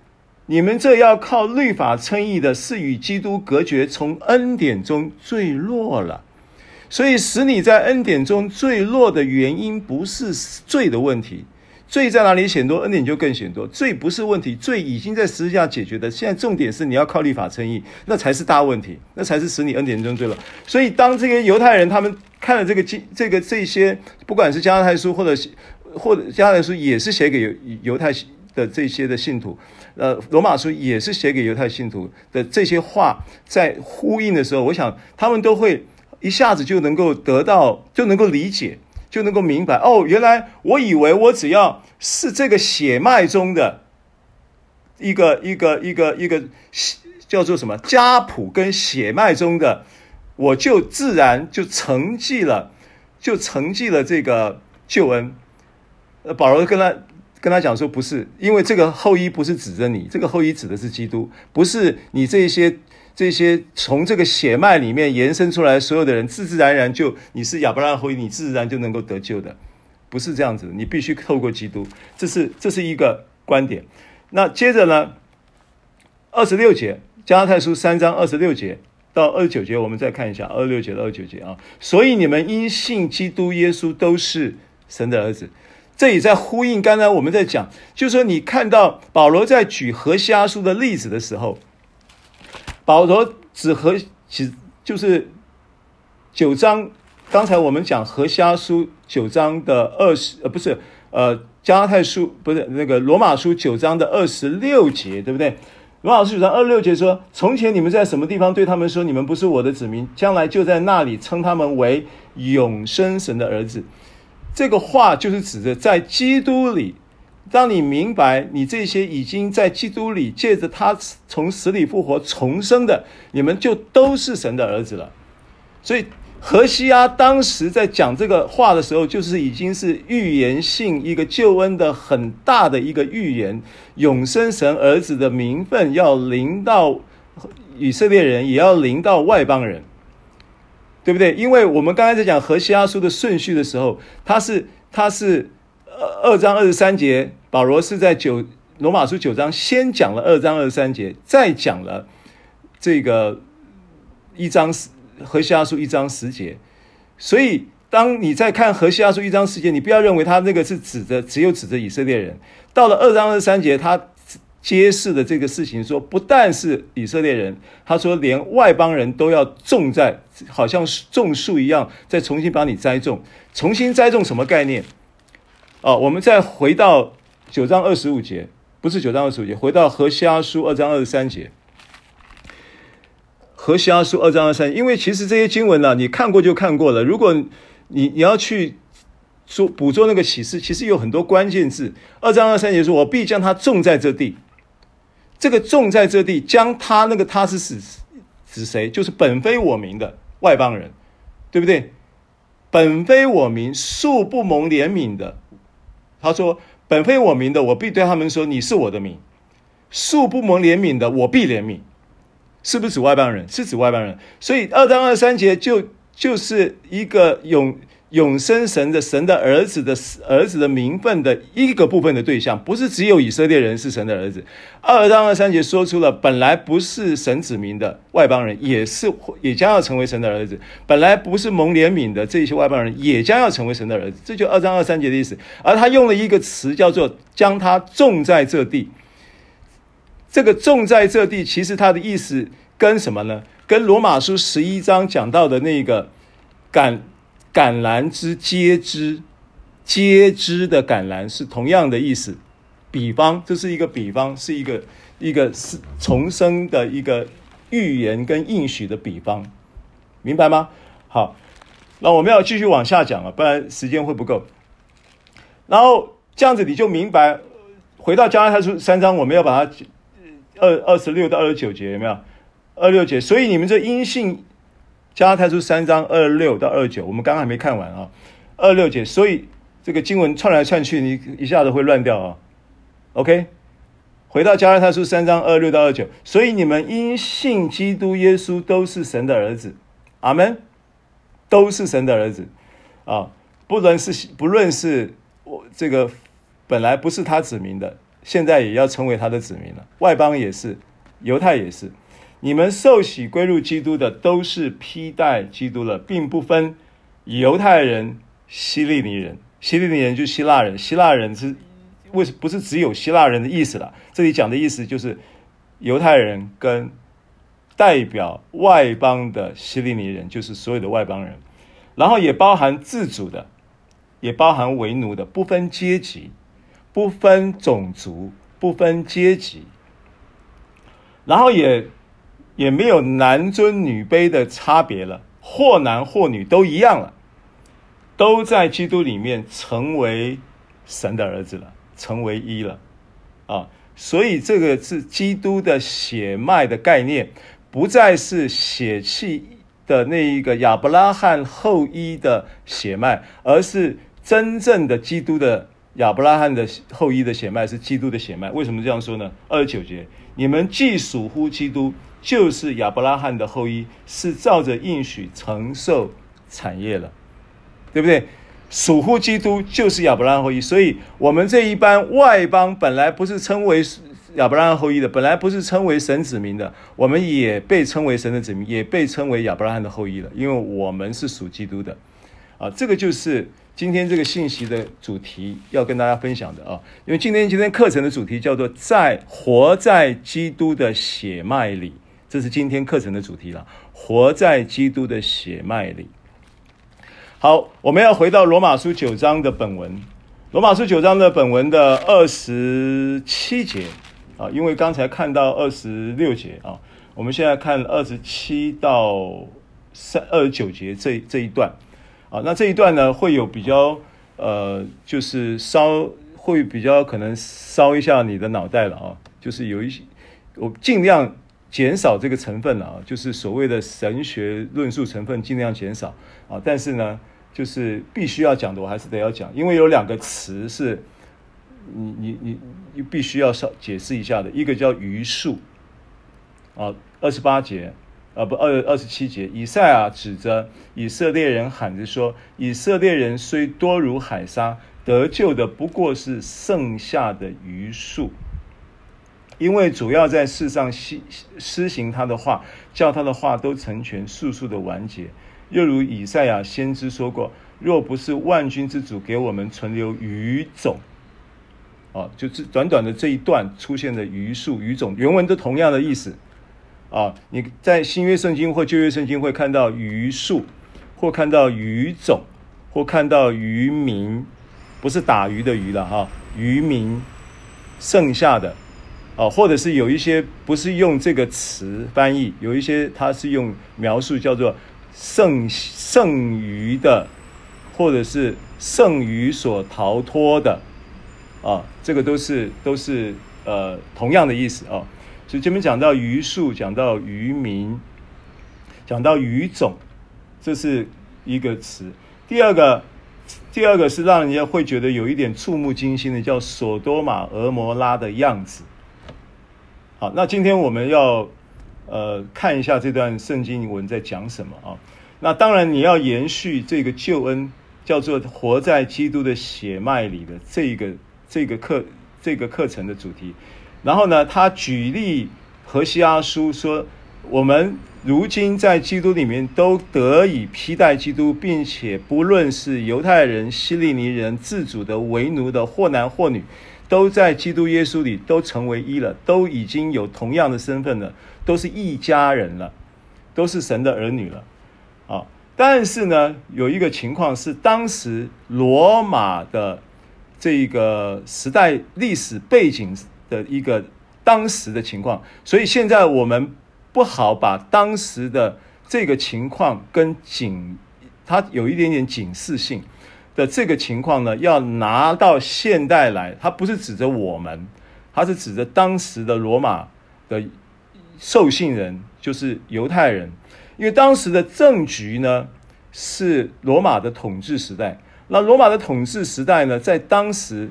你们这要靠律法称义的，是与基督隔绝，从恩典中坠落了。所以使你在恩典中坠落的原因，不是罪的问题。罪在哪里显多，恩典就更显多。罪不是问题，罪已经在十字架解决的。现在重点是你要靠律法称义，那才是大问题，那才是使你恩典中坠落。所以当这个犹太人他们看了这个经，这个这些，不管是加拉太书或者或者加拉太书，也是写给犹犹太的这些的信徒。呃，罗马书也是写给犹太信徒的这些话，在呼应的时候，我想他们都会一下子就能够得到，就能够理解，就能够明白。哦，原来我以为我只要是这个血脉中的一个一个一个一个叫做什么家谱跟血脉中的，我就自然就承继了，就承继了这个救恩。呃，保罗跟他。跟他讲说不是，因为这个后裔不是指着你，这个后裔指的是基督，不是你这些这些从这个血脉里面延伸出来所有的人，自自然然就你是亚伯拉罕后裔，你自然就能够得救的，不是这样子，你必须透过基督，这是这是一个观点。那接着呢，二十六节，加拉太书三章二十六节到二十九节，我们再看一下二十六节到二十九节啊。所以你们因信基督耶稣都是神的儿子。这也在呼应刚才我们在讲，就是说你看到保罗在举何西阿书的例子的时候，保罗指何其就是九章，刚才我们讲何西阿书九章的二十呃不是呃加拉太书不是那个罗马书九章的二十六节对不对？罗马书九章二十六节说：从前你们在什么地方对他们说你们不是我的子民，将来就在那里称他们为永生神的儿子。这个话就是指着在基督里，当你明白你这些已经在基督里借着他从死里复活重生的，你们就都是神的儿子了。所以何西阿当时在讲这个话的时候，就是已经是预言性一个救恩的很大的一个预言，永生神儿子的名分要临到以色列人，也要临到外邦人。对不对？因为我们刚才在讲何西阿书的顺序的时候，他是他是二二章二十三节，保罗是在九罗马书九章先讲了二章二十三节，再讲了这个一章十何西阿书一章十节。所以当你在看何西阿书一章十节，你不要认为他那个是指着只有指着以色列人。到了二章二十三节，他。揭示的这个事情说，不但是以色列人，他说连外邦人都要重在，好像种树一样，再重新把你栽种，重新栽种什么概念？哦，我们再回到九章二十五节，不是九章二十五节，回到何西阿书二章二十三节。何西阿书二章二十三，因为其实这些经文呢、你看过就看过了。如果你你要去说捕捉那个启示，其实有很多关键字。二章二十三节说：“我必将它种在这地。”这个种在这地，将它那个它是指指谁？就是本非我名的外邦人，对不对？本非我民，素不蒙怜悯的。他说：“本非我民的，我必对他们说，你是我的民；素不蒙怜悯的，我必怜悯。”是不是指外邦人？是指外邦人。所以二章二三节就就是一个永。永生神的神的儿子的儿子的名分的一个部分的对象，不是只有以色列人是神的儿子。二章二三节说出了本来不是神子民的外邦人，也是也将要成为神的儿子；本来不是蒙怜悯的这些外邦人，也将要成为神的儿子。这就二章二三节的意思。而他用了一个词叫做“将他种在这地”。这个“种在这地”其实他的意思跟什么呢？跟罗马书十一章讲到的那个感。橄榄枝接枝，接枝的橄榄是同样的意思。比方，这是一个比方，是一个一个是重生的一个预言跟应许的比方，明白吗？好，那我们要继续往下讲了，不然时间会不够。然后这样子你就明白，回到加拉太书三章，我们要把它二二十六到二十九节有没有？二六节，所以你们这因信。加拉太书三章二六到二九，我们刚刚还没看完啊，二六节，所以这个经文串来串去，你一下子会乱掉啊。OK，回到加拉太书三章二六到二九，所以你们因信基督耶稣都是神的儿子，阿门，都是神的儿子。啊，不论是不论是我这个本来不是他子民的，现在也要成为他的子民了，外邦也是，犹太也是。你们受洗归入基督的，都是披戴基督了，并不分犹太人、希利尼人。希利尼人就是希腊人，希腊人是为什不是只有希腊人的意思了？这里讲的意思就是犹太人跟代表外邦的希利尼人，就是所有的外邦人，然后也包含自主的，也包含为奴的，不分阶级，不分种族，不分阶级，然后也。也没有男尊女卑的差别了，或男或女都一样了，都在基督里面成为神的儿子了，成为一了，啊，所以这个是基督的血脉的概念，不再是血气的那一个亚伯拉罕后裔的血脉，而是真正的基督的亚伯拉罕的后裔的血脉，是基督的血脉。为什么这样说呢？二十九节，你们既属乎基督。就是亚伯拉罕的后裔，是照着应许承受产业了，对不对？属乎基督就是亚伯拉罕后裔，所以我们这一班外邦本来不是称为亚伯拉罕后裔的，本来不是称为神子民的，我们也被称为神的子民，也被称为亚伯拉罕的后裔了，因为我们是属基督的，啊，这个就是。今天这个信息的主题要跟大家分享的啊，因为今天今天课程的主题叫做在活在基督的血脉里，这是今天课程的主题了。活在基督的血脉里。好，我们要回到罗马书九章的本文，罗马书九章的本文的二十七节啊，因为刚才看到二十六节啊，我们现在看二十七到三二十九节这这一段。啊，那这一段呢，会有比较呃，就是烧会比较可能烧一下你的脑袋了啊，就是有一些我尽量减少这个成分了啊，就是所谓的神学论述成分尽量减少啊，但是呢，就是必须要讲的我还是得要讲，因为有两个词是你你你你必须要稍解释一下的，一个叫余数啊，二十八节。呃，不，二二十七节，以赛亚指着以色列人喊着说：“以色列人虽多如海沙，得救的不过是剩下的余数。因为主要在世上施施行他的话，叫他的话都成全，速速的完结。又如以赛亚先知说过：若不是万军之主给我们存留余种，啊，就是短短的这一段出现的余数、余种，原文都同样的意思。”啊，你在新约圣经或旧约圣经会看到余数，或看到余种，或看到渔民，不是打鱼的鱼了哈，渔民剩下的，啊，或者是有一些不是用这个词翻译，有一些它是用描述叫做剩剩余的，或者是剩余所逃脱的，啊，这个都是都是呃同样的意思啊。所以这边讲到余数，讲到余民，讲到余种，这是一个词。第二个，第二个是让人家会觉得有一点触目惊心的，叫索多玛、俄摩拉的样子。那今天我们要呃看一下这段圣经文在讲什么啊？那当然你要延续这个救恩，叫做活在基督的血脉里的这个这个课这个课程的主题。然后呢，他举例何西阿书说，我们如今在基督里面都得以披戴基督，并且不论是犹太人、希利尼人、自主的、为奴的，或男或女，都在基督耶稣里都成为一了，都已经有同样的身份了，都是一家人了，都是神的儿女了。啊，但是呢，有一个情况是，当时罗马的这个时代历史背景。的一个当时的情况，所以现在我们不好把当时的这个情况跟警，它有一点点警示性的这个情况呢，要拿到现代来，它不是指着我们，它是指着当时的罗马的受信人，就是犹太人，因为当时的政局呢是罗马的统治时代，那罗马的统治时代呢，在当时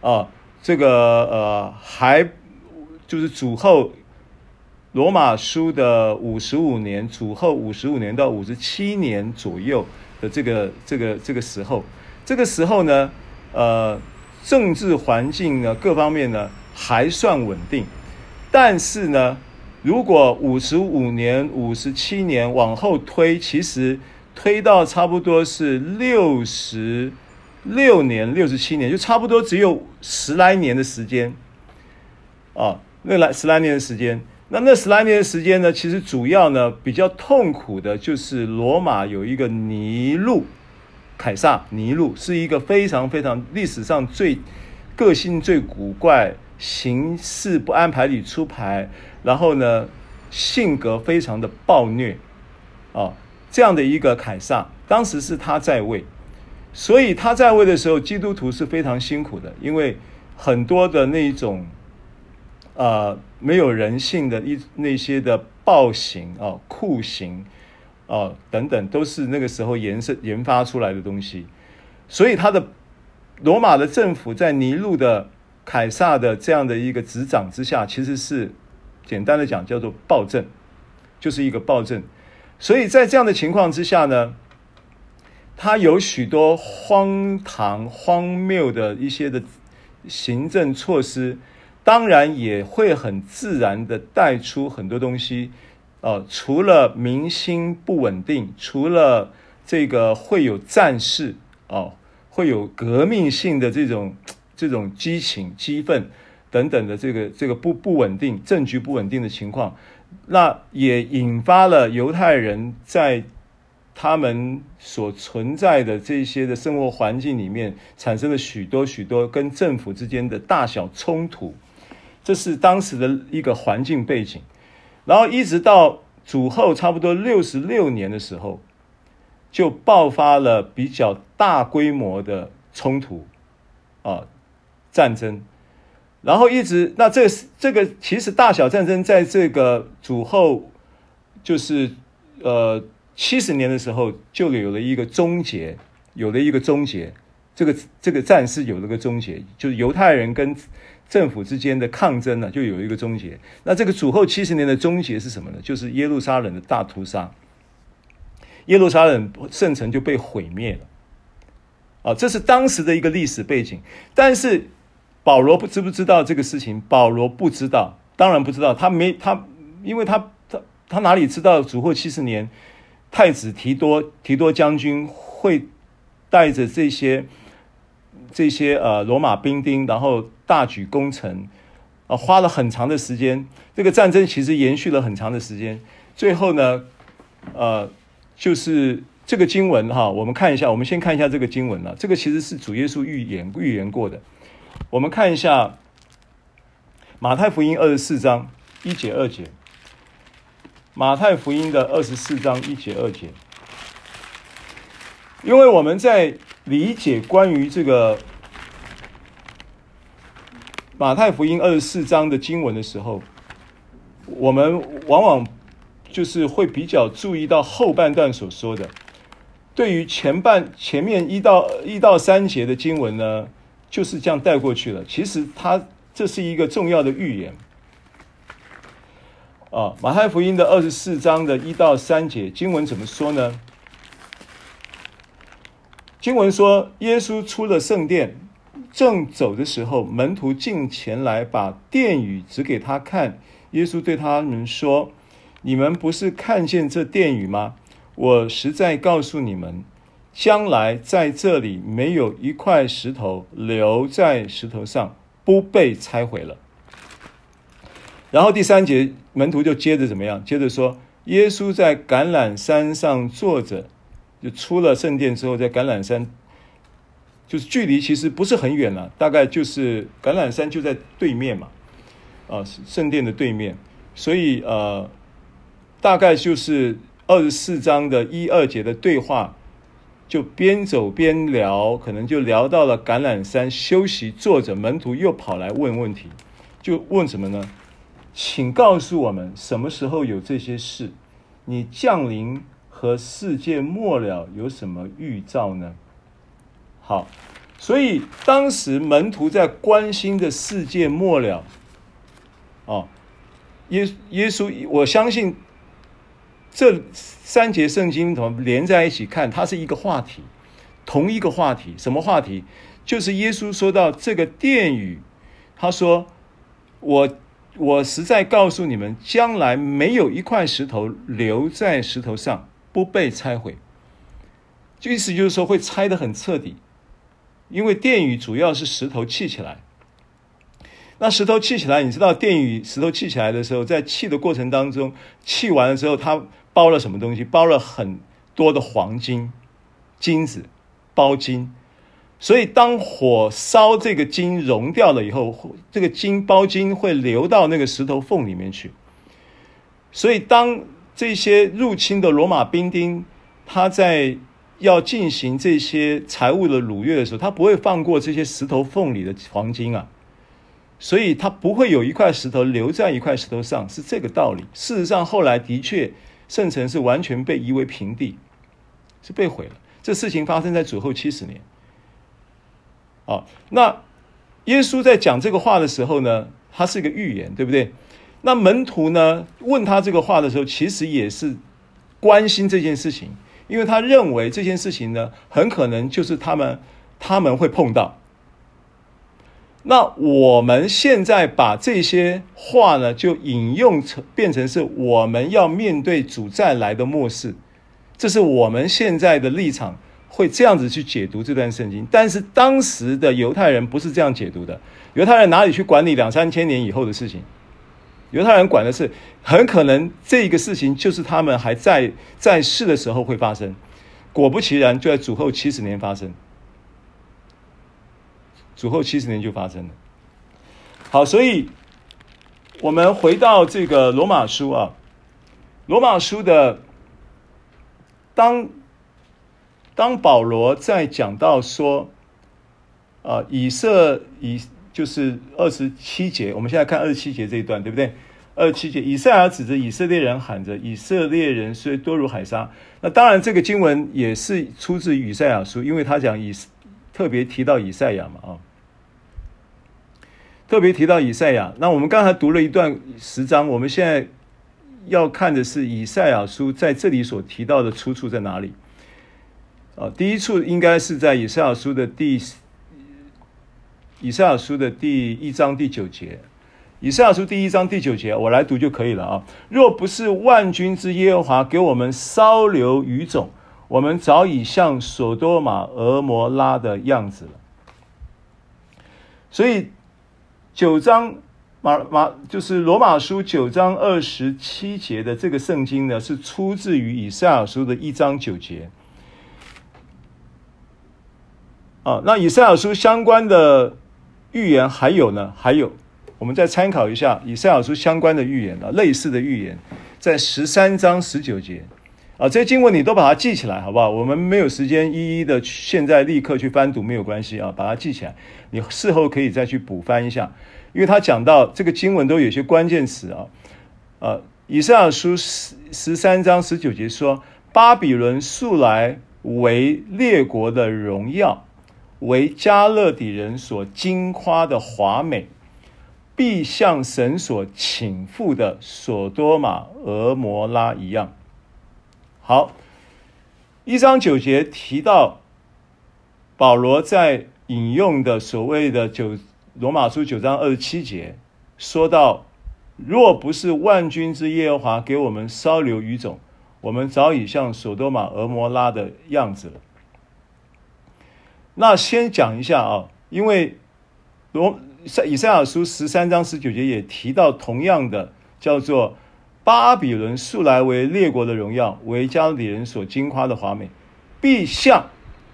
啊。这个呃，还就是主后罗马书的五十五年，主后五十五年到五十七年左右这个这个这个时候，这个时候呢，呃，政治环境呢，各方面呢还算稳定，但是呢，如果五十五年、五十七年往后推，其实推到差不多是六十。六年、六十七年，就差不多只有十来年的时间，啊，那来十来年的时间，那那十来年的时间呢，其实主要呢比较痛苦的就是罗马有一个尼禄，凯撒尼禄是一个非常非常历史上最个性最古怪、行事不按牌理出牌，然后呢性格非常的暴虐，啊，这样的一个凯撒，当时是他在位。所以他在位的时候，基督徒是非常辛苦的，因为很多的那一种，呃，没有人性的一那些的暴行啊、酷刑啊等等，都是那个时候研设研发出来的东西。所以他的罗马的政府在尼禄的凯撒的这样的一个执掌之下，其实是简单的讲叫做暴政，就是一个暴政。所以在这样的情况之下呢，他有许多荒唐、荒谬的一些的行政措施，当然也会很自然的带出很多东西。呃，除了民心不稳定，除了这个会有战事哦、会有革命性的这种这种激情、激愤等等的这个这个不不稳定、政局不稳定的情况，那也引发了犹太人在。他们所存在的这些的生活环境里面，产生了许多许多跟政府之间的大小冲突，这是当时的一个环境背景。然后一直到主后差不多六十六年的时候，就爆发了比较大规模的冲突啊，战争。然后一直，那这是这个其实大小战争在这个主后，就是呃七十年的时候就有了一个终结，有了一个终结，这个这个战事有了个终结，就是犹太人跟政府之间的抗争呢就有一个终结。那这个主后七十年的终结是什么呢？就是耶路撒冷的大屠杀，耶路撒冷圣城就被毁灭了，啊，这是当时的一个历史背景，但是。保罗不知不知道这个事情？保罗不知道，当然不知道。他没他，因为他他他哪里知道主后七十年，太子提多提多将军会带着这些这些呃罗马兵丁，然后大举攻城啊，花了很长的时间。这个战争其实延续了很长的时间。最后呢，呃，就是这个经文哈，我们看一下，我们先看一下这个经文啊，这个其实是主耶稣预言预言过的。我们看一下马太福音二十四章一节二节。马太福音的二十四章一节二节，因为我们在理解关于这个马太福音二十四章的经文的时候，我们往往就是会比较注意到后半段所说的。对于前半前面一到一到三节的经文呢，就是这样带过去了。其实它这是一个重要的预言啊。马太福音的二十四章的一到三节经文怎么说呢？经文说，耶稣出了圣殿，正走的时候，门徒进前来，把殿宇指给他看。耶稣对他们说：“你们不是看见这殿宇吗？我实在告诉你们。”将来在这里没有一块石头留在石头上不被拆毁了。然后第三节门徒就接着怎么样？接着说，耶稣在橄榄山上坐着，就出了圣殿之后，在橄榄山，就是距离其实不是很远了，大概就是橄榄山就在对面嘛，啊，圣殿的对面，所以呃，大概就是二十四章的一二节的对话。就边走边聊，可能就聊到了橄榄山休息坐着，门徒又跑来问问题，就问什么呢？请告诉我们什么时候有这些事？你降临和世界末了有什么预兆呢？好，所以当时门徒在关心的世界末了，哦，耶耶稣，我相信。这三节圣经同连在一起看？它是一个话题，同一个话题。什么话题？就是耶稣说到这个殿宇，他说：“我我实在告诉你们，将来没有一块石头留在石头上不被拆毁。”就意思就是说会拆得很彻底，因为殿宇主要是石头砌起来。那石头砌起来，你知道殿宇石头砌起来的时候，在砌的过程当中，砌完了之后，它。包了什么东西？包了很多的黄金、金子，包金。所以当火烧这个金融掉了以后，这个金包金会流到那个石头缝里面去。所以当这些入侵的罗马兵丁，他在要进行这些财物的掳掠的时候，他不会放过这些石头缝里的黄金啊。所以他不会有一块石头留在一块石头上，是这个道理。事实上，后来的确。圣城是完全被夷为平地，是被毁了。这事情发生在主后七十年。啊，那耶稣在讲这个话的时候呢，他是一个预言，对不对？那门徒呢，问他这个话的时候，其实也是关心这件事情，因为他认为这件事情呢，很可能就是他们他们会碰到。那我们现在把这些话呢，就引用成变成是我们要面对主再来的末世，这是我们现在的立场，会这样子去解读这段圣经。但是当时的犹太人不是这样解读的，犹太人哪里去管理两三千年以后的事情？犹太人管的是很可能这个事情就是他们还在在世的时候会发生，果不其然，就在主后七十年发生。主后七十年就发生了。好，所以我们回到这个罗马书啊，罗马书的当当保罗在讲到说，啊，以色以就是二十七节，我们现在看二十七节这一段，对不对？二十七节，以赛亚指着以色列人喊着：“以色列人虽多如海沙。”那当然，这个经文也是出自以赛亚书，因为他讲以特别提到以赛亚嘛，啊，特别提到以赛亚。那我们刚才读了一段十章，我们现在要看的是以赛亚书在这里所提到的出处在哪里？啊，第一处应该是在以赛亚书的第以赛亚书的第一章第九节。以赛亚书第一章第九节，我来读就可以了啊。若不是万军之耶和华给我们稍留余种，我们早已像所多玛、俄摩拉的样子了。所以九章马马就是罗马书九章二十七节的这个圣经呢，是出自于以赛亚书的一章九节。啊，那以赛亚书相关的预言还有呢？还有。我们再参考一下以赛亚书相关的预言啊，类似的预言，在十三章十九节啊，这些经文你都把它记起来，好不好？我们没有时间一一的现在立刻去翻读，没有关系啊，把它记起来，你事后可以再去补翻一下，因为他讲到这个经文都有些关键词啊，呃，以赛亚书十十三章十九节说，巴比伦素来为列国的荣耀，为迦勒底人所惊夸的华美。必像神所倾覆的所多玛、俄摩拉一样。好，一章九节提到保罗在引用的所谓的九罗马书九章二十七节，说到：若不是万军之耶和华给我们稍留余种，我们早已像所多玛、俄摩拉的样子了。那先讲一下啊，因为罗。以赛亚书十三章十九节也提到同样的，叫做巴比伦素来为列国的荣耀，为迦勒底人所惊夸的华美，必像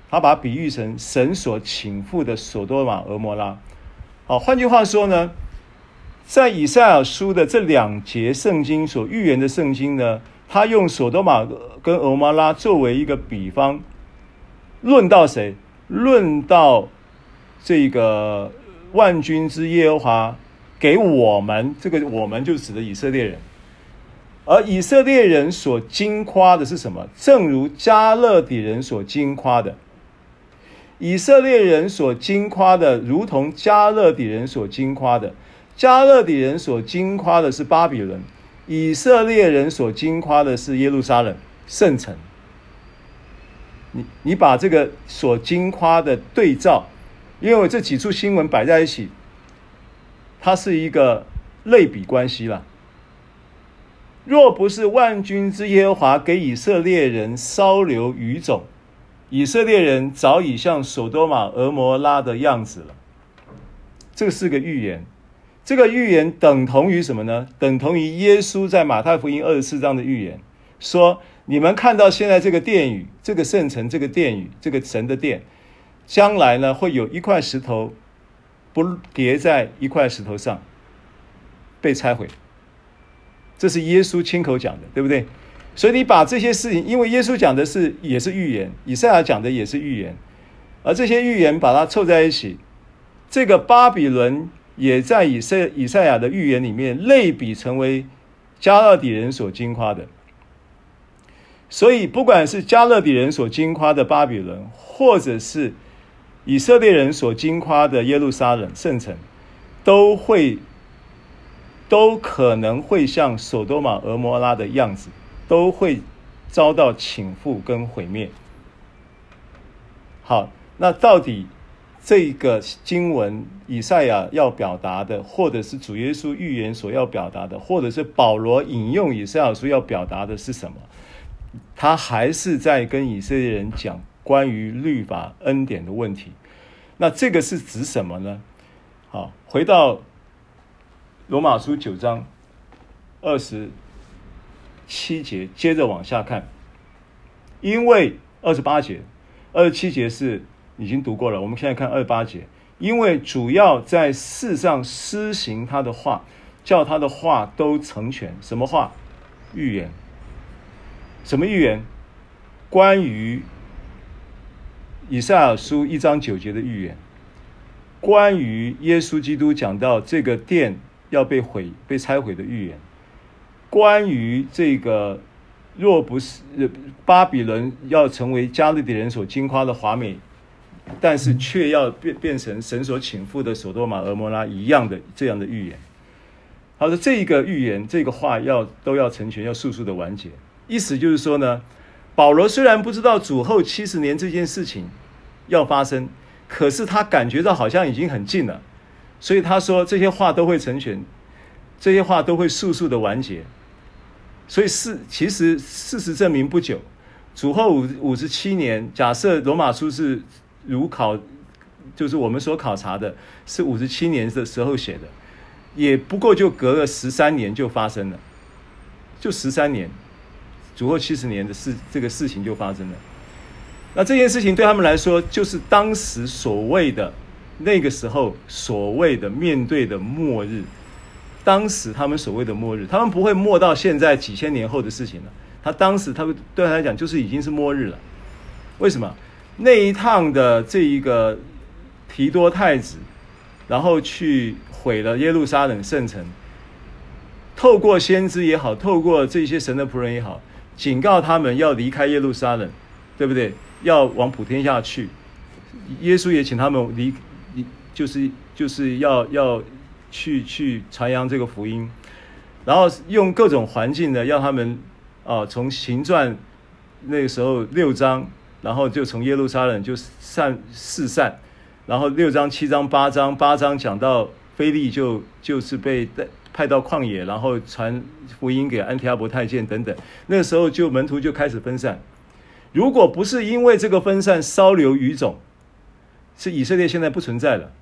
他把比喻成神所倾覆的所多玛、俄摩拉。好，换句话说呢，在以赛亚书的这两节圣经所预言的圣经呢，他用所多玛跟俄摩拉作为一个比方，论到谁？论到这个。万军之耶和华给我们，这个我们就指的以色列人，而以色列人所惊夸的是什么？正如加勒底人所惊夸的，以色列人所惊夸的，如同加勒底人所惊夸的。加勒底人所惊夸的是巴比伦，以色列人所惊夸的是耶路撒冷圣城。你你把这个所经夸的对照。因为这几处新闻摆在一起，它是一个类比关系了。若不是万军之耶和华给以色列人稍留余种，以色列人早已像所多玛、俄摩拉的样子了。这是个预言，这个预言等同于什么呢？等同于耶稣在马太福音二十四章的预言，说你们看到现在这个殿宇、这个圣城、这个殿宇、这个神的殿。将来呢，会有一块石头不叠在一块石头上被拆毁，这是耶稣亲口讲的，对不对？所以你把这些事情，因为耶稣讲的是也是预言，以赛亚讲的也是预言，而这些预言把它凑在一起，这个巴比伦也在以赛以赛亚的预言里面类比成为加勒底人所惊夸的。所以不管是加勒底人所惊夸的巴比伦，或者是以色列人所惊夸的耶路撒冷圣城，都会都可能会像所多玛、俄摩拉的样子，都会遭到倾覆跟毁灭。好，那到底这个经文以赛亚要表达的，或者是主耶稣预言所要表达的，或者是保罗引用以赛亚书要表达的是什么？他还是在跟以色列人讲。关于律法恩典的问题，那这个是指什么呢？好，回到罗马书九章二十七节，接着往下看。因为二十八节、二十七节是已经读过了，我们现在看二十八节。因为主要在世上施行他的话，叫他的话都成全。什么话？预言。什么预言？关于。以赛亚书一章九节的预言，关于耶稣基督讲到这个殿要被毁、被拆毁的预言，关于这个若不是巴比伦要成为加勒底人所惊夸的华美，但是却要变变成神所倾覆的所多玛、蛾摩拉一样的这样的预言。他说这一个预言、这个话要都要成全，要速速的完结。意思就是说呢。保罗虽然不知道主后七十年这件事情要发生，可是他感觉到好像已经很近了，所以他说这些话都会成全，这些话都会速速的完结。所以事其实事实证明不久，主后五五十七年，假设罗马书是如考，就是我们所考察的，是五十七年的时候写的，也不过就隔了十三年就发生了，就十三年。主后七十年的事，这个事情就发生了。那这件事情对他们来说，就是当时所谓的那个时候所谓的面对的末日。当时他们所谓的末日，他们不会末到现在几千年后的事情了。他当时他们对他来讲，就是已经是末日了。为什么？那一趟的这一个提多太子，然后去毁了耶路撒冷圣城，透过先知也好，透过这些神的仆人也好。警告他们要离开耶路撒冷，对不对？要往普天下去。耶稣也请他们离，就是就是要要去去传扬这个福音，然后用各种环境呢，要他们啊，从行传那个时候六章，然后就从耶路撒冷就散四散，然后六章七章八章八章讲到腓利就就是被带。派到旷野，然后传福音给安提阿伯太监等等。那个时候，就门徒就开始分散。如果不是因为这个分散稍留余种，是以色列现在不存在了。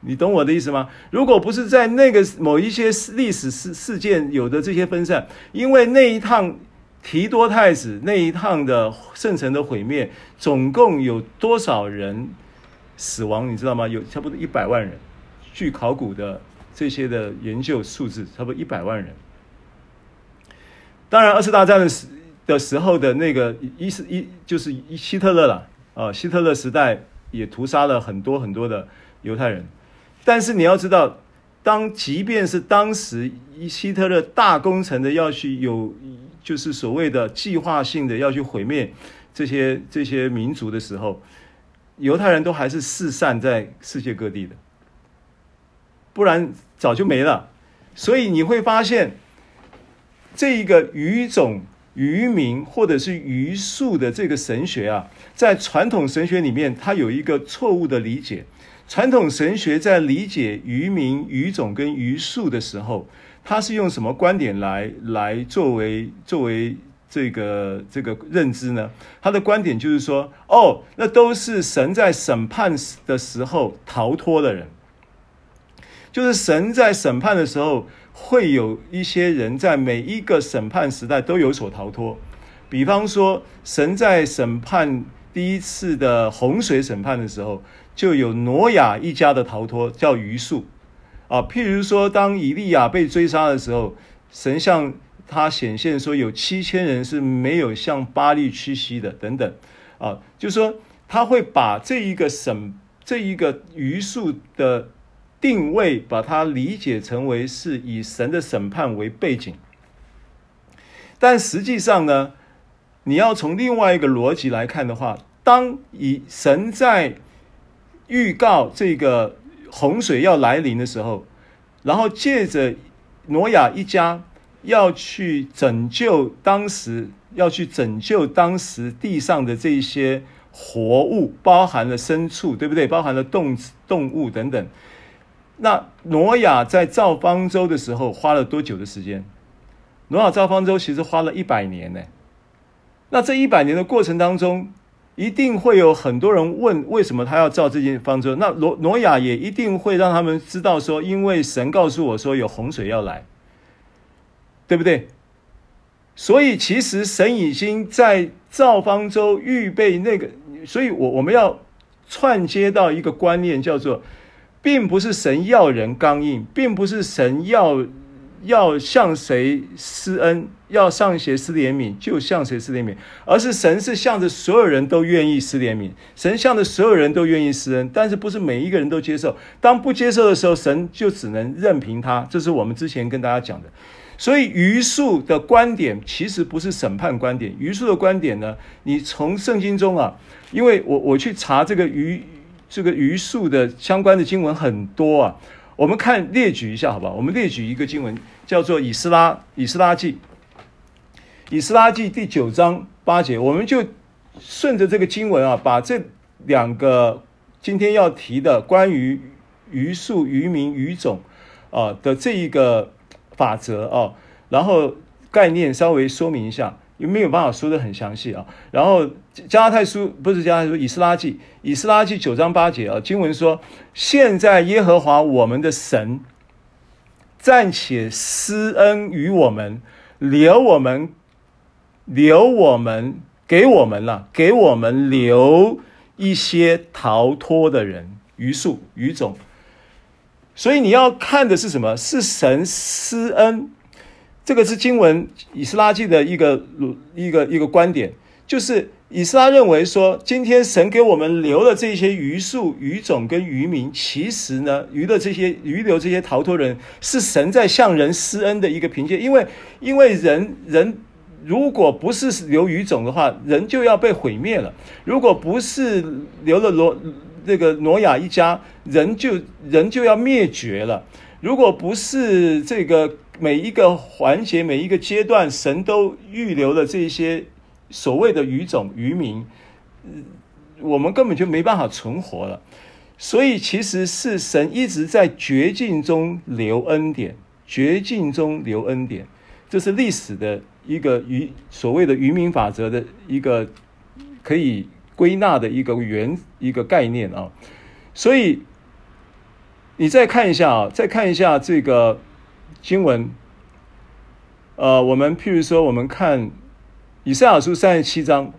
你懂我的意思吗？如果不是在那个某一些历史事事件有的这些分散，因为那一趟提多太子那一趟的圣城的毁灭，总共有多少人死亡？你知道吗？有差不多一百万人。据考古的。这些的研究数字差不多一百万人。当然，二次大战的时的时候的那个一是一就是希特勒了啊，希特勒时代也屠杀了很多很多的犹太人。但是你要知道，当即便是当时希特勒大工程的要去有，就是所谓的计划性的要去毁灭这些这些民族的时候，犹太人都还是四散在世界各地的。不然早就没了，所以你会发现，这一个余种、余民或者是余数的这个神学啊，在传统神学里面，它有一个错误的理解。传统神学在理解余民、余种跟余数的时候，它是用什么观点来来作为作为这个这个认知呢？他的观点就是说，哦，那都是神在审判的时候逃脱的人。就是神在审判的时候，会有一些人在每一个审判时代都有所逃脱。比方说，神在审判第一次的洪水审判的时候，就有挪亚一家的逃脱，叫余数啊。譬如说，当以利亚被追杀的时候，神像他显现说，有七千人是没有向巴力屈膝的，等等啊。就是说，他会把这一个审这一个余数的。定位，把它理解成为是以神的审判为背景，但实际上呢，你要从另外一个逻辑来看的话，当以神在预告这个洪水要来临的时候，然后借着挪亚一家要去拯救当时要去拯救当时地上的这些活物，包含了牲畜，对不对？包含了动动物等等。那挪亚在造方舟的时候花了多久的时间？挪亚造方舟其实花了一百年呢。那这一百年的过程当中，一定会有很多人问，为什么他要造这件方舟？那挪挪亚也一定会让他们知道说，因为神告诉我说有洪水要来，对不对？所以其实神已经在造方舟预备那个，所以我我们要串接到一个观念，叫做。并不是神要人刚硬，并不是神要要向谁施恩，要向谁施怜悯，就向谁施怜悯，而是神是向着所有人都愿意施怜悯，神向着所有人都愿意施恩，但是不是每一个人都接受。当不接受的时候，神就只能任凭他。这是我们之前跟大家讲的。所以余数的观点其实不是审判观点，余数的观点呢，你从圣经中啊，因为我我去查这个余这个余数的相关的经文很多啊。我们看列举一下，好不好？我们列举一个经文，叫做《以斯拉以斯拉记》。以斯拉记第九章八节，我们就顺着这个经文啊，把这两个今天要提的关于余数、余民、余种啊的这一个法则啊，然后概念稍微说明一下。有没有办法说得很详细啊？然后加泰书不是加泰书，以斯拉记，以斯拉记九章八节啊，经文说：现在耶和华我们的神暂且施恩于我们，留我们，留我们，给我们了，给我们留一些逃脱的人，余数余种。所以你要看的是什么？是神施恩。这个是经文以斯拉记的一个一个一个观点，就是以斯拉认为说，今天神给我们留了这些余数、余种跟余民，其实呢，余的这些余留这些逃脱人，是神在向人施恩的一个凭借。因为因为人人如果不是留余种的话，人就要被毁灭了；如果不是留了罗这个挪亚一家，人就人就要灭绝了；如果不是这个。每一个环节、每一个阶段，神都预留了这些所谓的余种、渔民，我们根本就没办法存活了。所以，其实是神一直在绝境中留恩典，绝境中留恩典，这是历史的一个渔所谓的渔民法则的一个可以归纳的一个原一个概念啊。所以，你再看一下啊，再看一下这个。经文，呃，我们譬如说，我们看以赛亚书三十七章，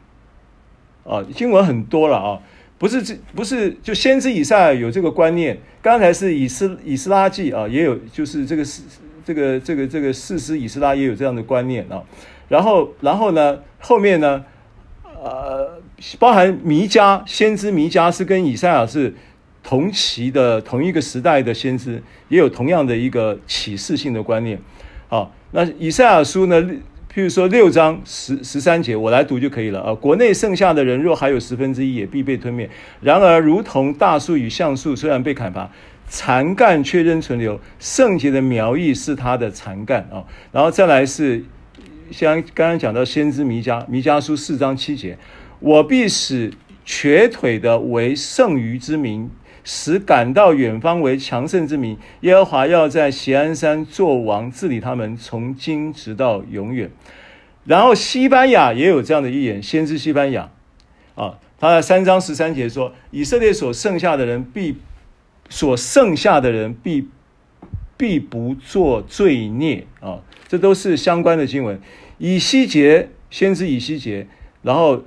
啊，经文很多了啊，不是这不是就先知以赛亚有这个观念，刚才是以斯以斯拉记啊，也有就是这个是这个这个这个四师以斯拉也有这样的观念啊，然后然后呢，后面呢，呃，包含弥迦先知弥迦是跟以赛亚是。同期的同一个时代的先知，也有同样的一个启示性的观念。好，那以赛亚书呢？譬如说六章十十三节，我来读就可以了啊。国内剩下的人若还有十分之一，也必被吞灭。然而，如同大树与橡树，虽然被砍伐，残干却仍存留。圣洁的苗裔是他的残干啊。然后再来是像刚刚讲到先知弥迦，弥迦书四章七节，我必使瘸腿的为剩余之民。使赶到远方为强盛之民，耶和华要在锡安山作王，治理他们，从今直到永远。然后西班牙也有这样的预言，先知西班牙啊，他在三章十三节说：以色列所剩下的人必，所剩下的人必必不做罪孽啊，这都是相关的经文。以西结先知以西结，然后。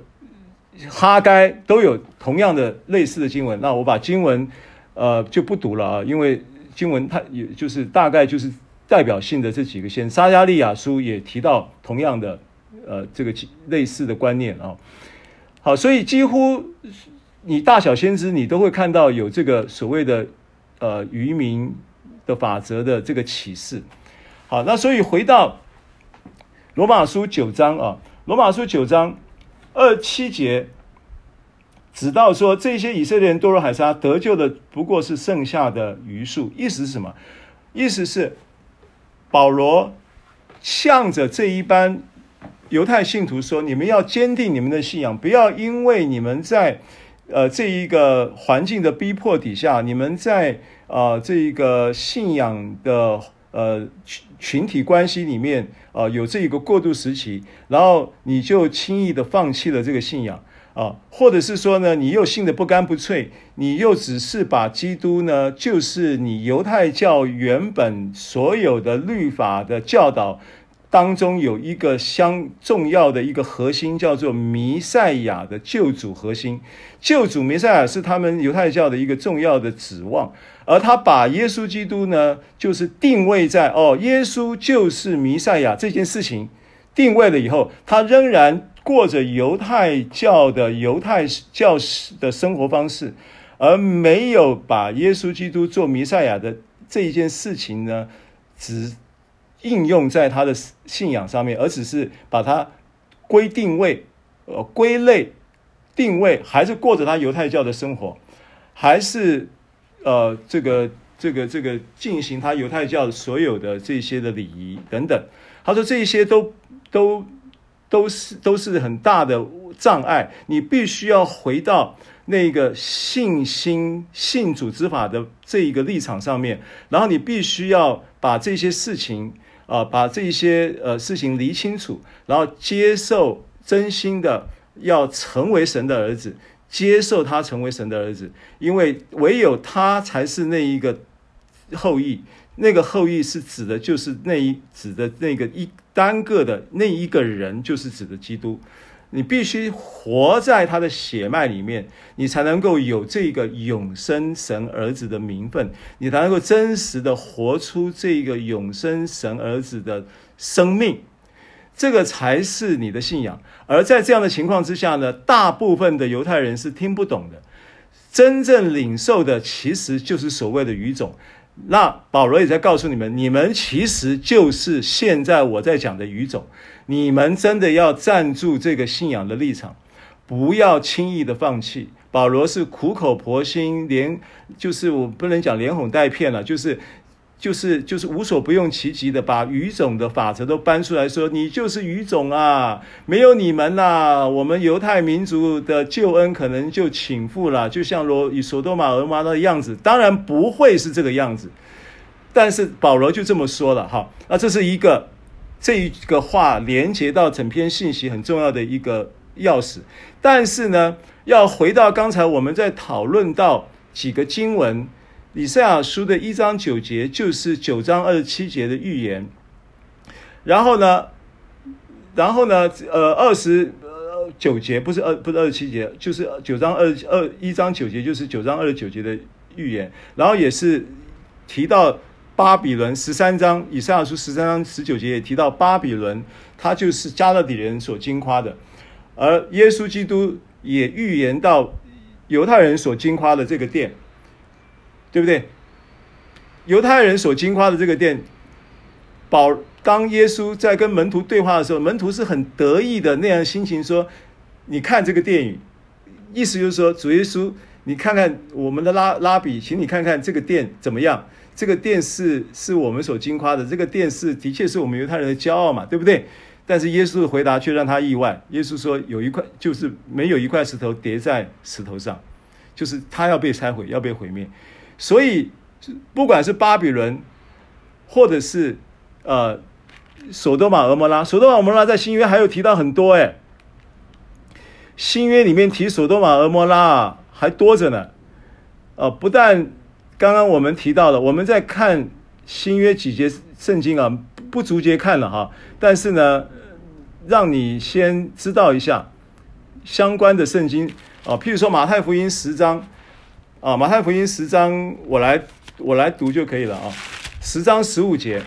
哈该都有同样的类似的经文，那我把经文，呃，就不读了啊，因为经文它也就是大概就是代表性的这几个先，撒加利亚书也提到同样的，呃，这个类似的观念啊。好，所以几乎你大小先知你都会看到有这个所谓的呃余民的法则的这个启示。好，那所以回到罗马书九章啊，罗马书九章。二七节，直到说这些以色列人多罗海沙得救的不过是剩下的余数，意思是什么？意思是保罗向着这一班犹太信徒说：你们要坚定你们的信仰，不要因为你们在呃这一个环境的逼迫底下，你们在呃这一个信仰的呃。群体关系里面，啊、有这一个过渡时期，然后你就轻易的放弃了这个信仰啊、或者是说呢，你又信的不干不脆，你又只是把基督呢，就是你犹太教原本所有的律法的教导当中有一个相重要的一个核心，叫做弥赛亚的救主核心。救主弥赛亚是他们犹太教的一个重要的指望，而他把耶稣基督呢，就是定位在哦，耶稣就是弥赛亚这件事情定位了以后，他仍然过着犹太教的犹太教士的生活方式，而没有把耶稣基督做弥赛亚的这一件事情呢，只。应用在他的信仰上面，而只是把它归定位、呃归类、定位，还是过着他犹太教的生活，还是呃这个这个这个进行他犹太教所有的这些的礼仪等等。他说这一些都都都是都是很大的障碍，你必须要回到那个信心信主之法的这一个立场上面，然后你必须要把这些事情。啊，把这一些呃事情理清楚，然后接受真心的要成为神的儿子，接受他成为神的儿子，因为唯有他才是那一个后裔，那个后裔是指的，就是那一指的那个一单个的那一个人，就是指的基督。你必须活在他的血脉里面，你才能够有这个永生神儿子的名分，你才能够真实的活出这个永生神儿子的生命，这个才是你的信仰。而在这样的情况之下呢，大部分的犹太人是听不懂的，真正领受的其实就是所谓的语种。那保罗也在告诉你们，你们其实就是现在我在讲的语种。你们真的要站住这个信仰的立场，不要轻易的放弃。保罗是苦口婆心，连就是我不能讲连哄带骗了，就是就是就是无所不用其极的把语种的法则都搬出来说，你就是语种啊，没有你们啦，我们犹太民族的救恩可能就倾覆了，就像罗以所多玛蛾摩拉的样子，当然不会是这个样子，但是保罗就这么说了哈，那这是一个。这一个话连接到整篇信息很重要的一个钥匙，但是呢，要回到刚才我们在讨论到几个经文，以赛亚书的一章九节就是九章二十七节的预言，然后呢，然后呢，呃，二十九节不是二不是二十七节，就是九章二二一章九节就是九章二十九节的预言，然后也是提到。巴比伦十三章，以赛亚书十三章十九节也提到巴比伦，它就是迦勒底人所矜夸的，而耶稣基督也预言到犹太人所矜夸的这个殿，对不对？犹太人所矜夸的这个殿，保当耶稣在跟门徒对话的时候，门徒是很得意的那样心情说：“你看这个殿宇，意思就是说，主耶稣，你看看我们的拉拉比，请你看看这个殿怎么样？”这个殿是是我们所惊夸的，这个殿是的确是我们犹太人的骄傲嘛，对不对？但是耶稣的回答却让他意外。耶稣说：“有一块，就是没有一块石头叠在石头上，就是他要被拆毁，要被毁灭。所以，不管是巴比伦，或者是呃，所多玛、俄摩拉，所多玛、俄摩拉在新约还有提到很多诶，新约里面提所多玛、俄摩拉还多着呢，呃，不但。刚刚我们提到了，我们在看新约几节圣经啊，不逐节看了哈，但是呢，让你先知道一下相关的圣经啊，譬如说马太福音十章啊，马太福音十章，我来我来读就可以了啊，十章十五节，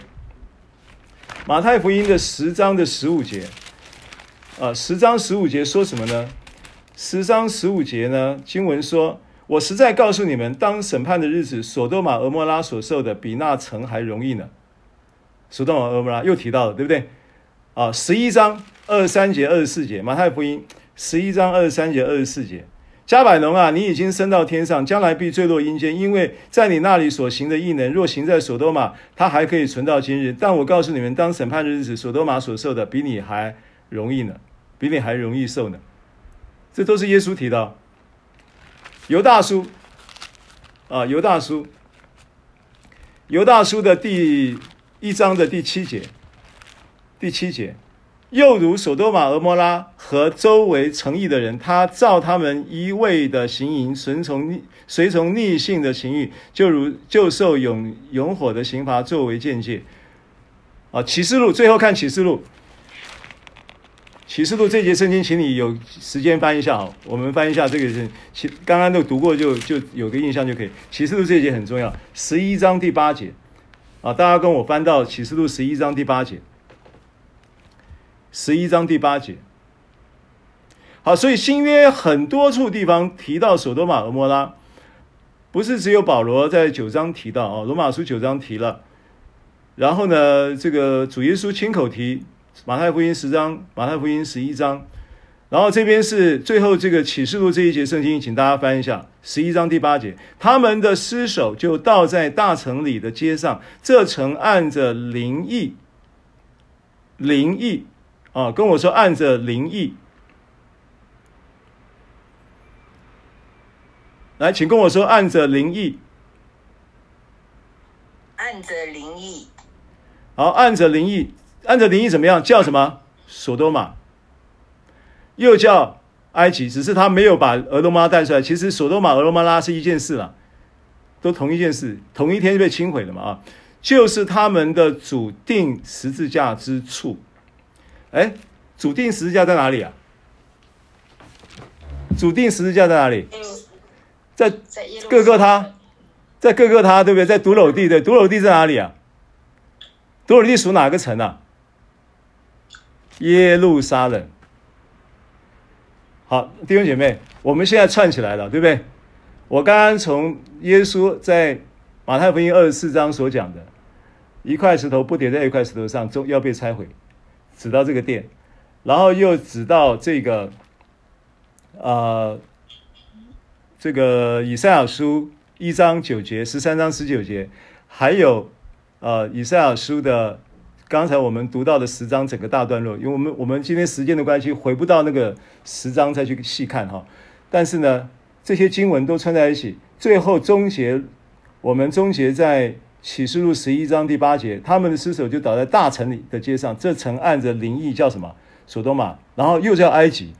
马太福音的十章的十五节，啊，十章十五节说什么呢？十章十五节呢，经文说。我实在告诉你们，当审判的日子，所多玛、俄摩拉所受的比那城还容易呢。所多玛、俄摩拉又提到了，对不对？啊，十一章二十三节、二十四节，马太福音十一章二十三节、二十四节，迦百农啊，你已经升到天上，将来必坠落阴间，因为在你那里所行的异能，若行在所多玛，他还可以存到今日。但我告诉你们，当审判的日子，所多玛所受的比你还容易呢，比你还容易受呢。这都是耶稣提到。犹大叔，啊，犹大叔，犹大叔的第一章的第七节，第七节，又如所多玛、俄摩拉和周围城邑的人，他照他们一味的行淫，随从随从逆性的情欲，就如就受永永火的刑罚作为鉴戒。啊，启示录最后看启示录。启示录这节圣经，请你有时间翻一下好，我们翻一下这个是，其刚刚都读过就，就有个印象就可以。启示录这节很重要，十一章第八节啊，大家跟我翻到启示录十一章第八节，十一章第八节。好，所以新约很多处地方提到所多玛、蛾摩拉，不是只有保罗在九章提到啊，罗马书九章提了，然后呢，这个主耶稣亲口提。马太福音十章，马太福音十一章，然后这边是最后这个启示录这一节圣经，请大家翻一下十一章第八节。他们的尸首就倒在大城里的街上，这城按着灵异，灵异啊，跟我说按着灵异，来，请跟我说按着灵异，按着灵异，好，按着灵意。按着灵意怎么样？叫什么？所多玛，又叫埃及，只是他没有把俄罗马带出来。其实所多玛、俄罗马拉是一件事了，都同一件事，同一天就被清毁了嘛啊！就是他们的主钉十字架之处。哎，主钉十字架在哪里啊？主钉十字架在哪里？在各各他，在各各他，对不对？在髑髅地，对，髑髅地在哪里啊？髑髅地属哪个城啊？耶路撒冷，好，弟兄姐妹，我们现在串起来了，对不对？我刚刚从耶稣在马太福音二十四章所讲的，一块石头不叠在一块石头上，终要被拆毁，指到这个殿，然后又指到这个，呃，这个以赛亚书一章九节、十三章十九节，还有呃以赛亚书的。刚才我们读到的十章整个大段落，因为我们我们今天时间的关系，回不到那个十章再去细看哈。但是呢，这些经文都串在一起，最后终结，我们终结在启示录十一章第八节，他们的尸首就倒在大城里的街上，这城按着灵意叫什么？所多玛，然后又叫埃及，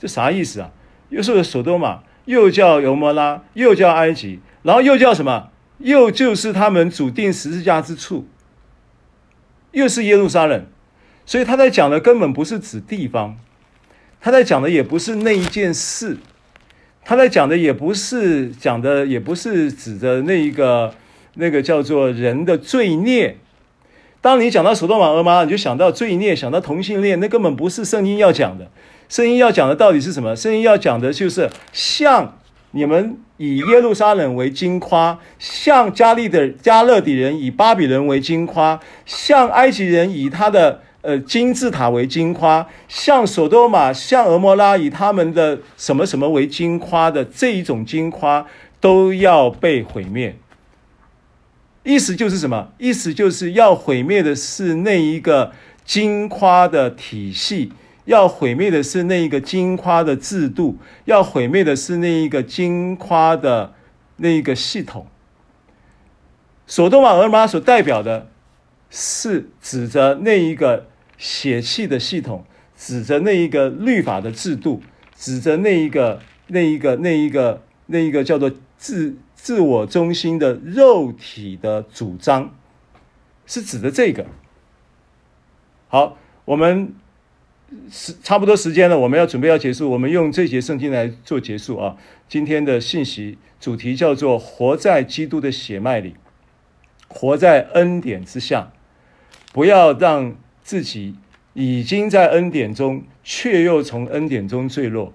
这啥意思啊？又是所多玛，又叫尤摩拉，又叫埃及，然后又叫什么？又就是他们主钉十字架之处。又是耶路撒冷，所以他在讲的根本不是指地方，他在讲的也不是那一件事，他在讲的也不是讲的也不是指的那一个那个叫做人的罪孽。当你讲到索多玛、蛾摩拉，你就想到罪孽，想到同性恋，那根本不是圣经要讲的。圣经要讲的到底是什么？圣经要讲的就是像。你们以耶路撒冷为金夸，像加利的加勒底人以巴比伦为金夸，像埃及人以他的呃金字塔为金夸，像所多玛、像蛾摩拉以他们的什么什么为金夸的这一种金夸，都要被毁灭。意思就是什么？意思就是要毁灭的是那一个金夸的体系。要毁灭的是那一个金夸的制度，要毁灭的是那一个金夸的那一个系统。索多玛、尔玛所代表的是指着那一个血气的系统，指着那一个律法的制度，指着那一个那一个那一个那一个叫做自自我中心的肉体的主张，是指的这个。好，我们。时差不多时间了，我们要准备要结束。我们用这节圣经来做结束啊。今天的信息主题叫做“活在基督的血脉里，活在恩典之下”。不要让自己已经在恩典中，却又从恩典中坠落。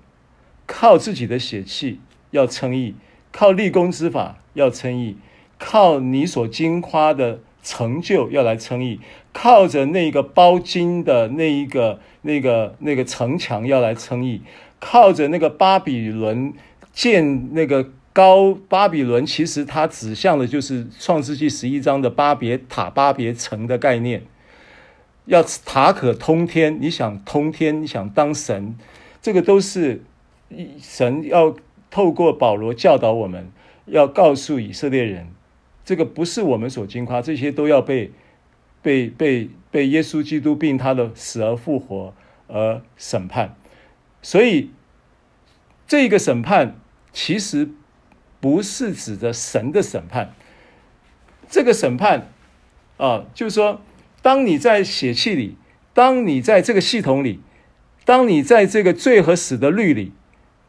靠自己的血气要称义，靠立功之法要称义，靠你所经夸的成就要来称义。靠着那个包金的那一个、那个、那个城墙要来称义，靠着那个巴比伦建那个高巴比伦，其实它指向的就是创世纪十一章的巴别塔、巴别城的概念。要塔可通天，你想通天，你想当神，这个都是神要透过保罗教导我们，要告诉以色列人，这个不是我们所矜夸，这些都要被。被被被耶稣基督并他的死而复活而审判，所以这个审判其实不是指着神的审判。这个审判啊，就是说，当你在血气里，当你在这个系统里，当你在这个罪和死的律里，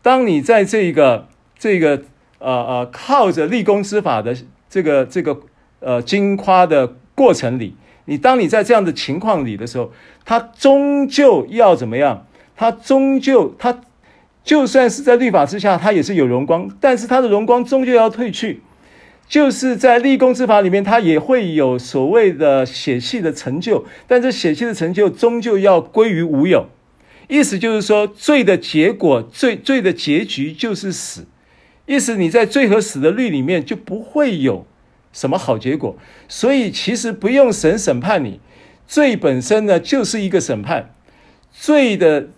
当你在这个这个呃呃靠着立功之法的这个这个呃金夸的过程里，你当你在这样的情况里的时候，他终究要怎么样？他终究他就算是在律法之下，他也是有荣光，但是他的荣光终究要退去。就是在立功之法里面，他也会有所谓的血气的成就，但这血气的成就终究要归于无有。意思就是说，罪的结果，罪罪的结局就是死。意思你在罪和死的律里面就不会有什么好结果。所以其实不用神审判你，罪本身呢就是一个审判。罪的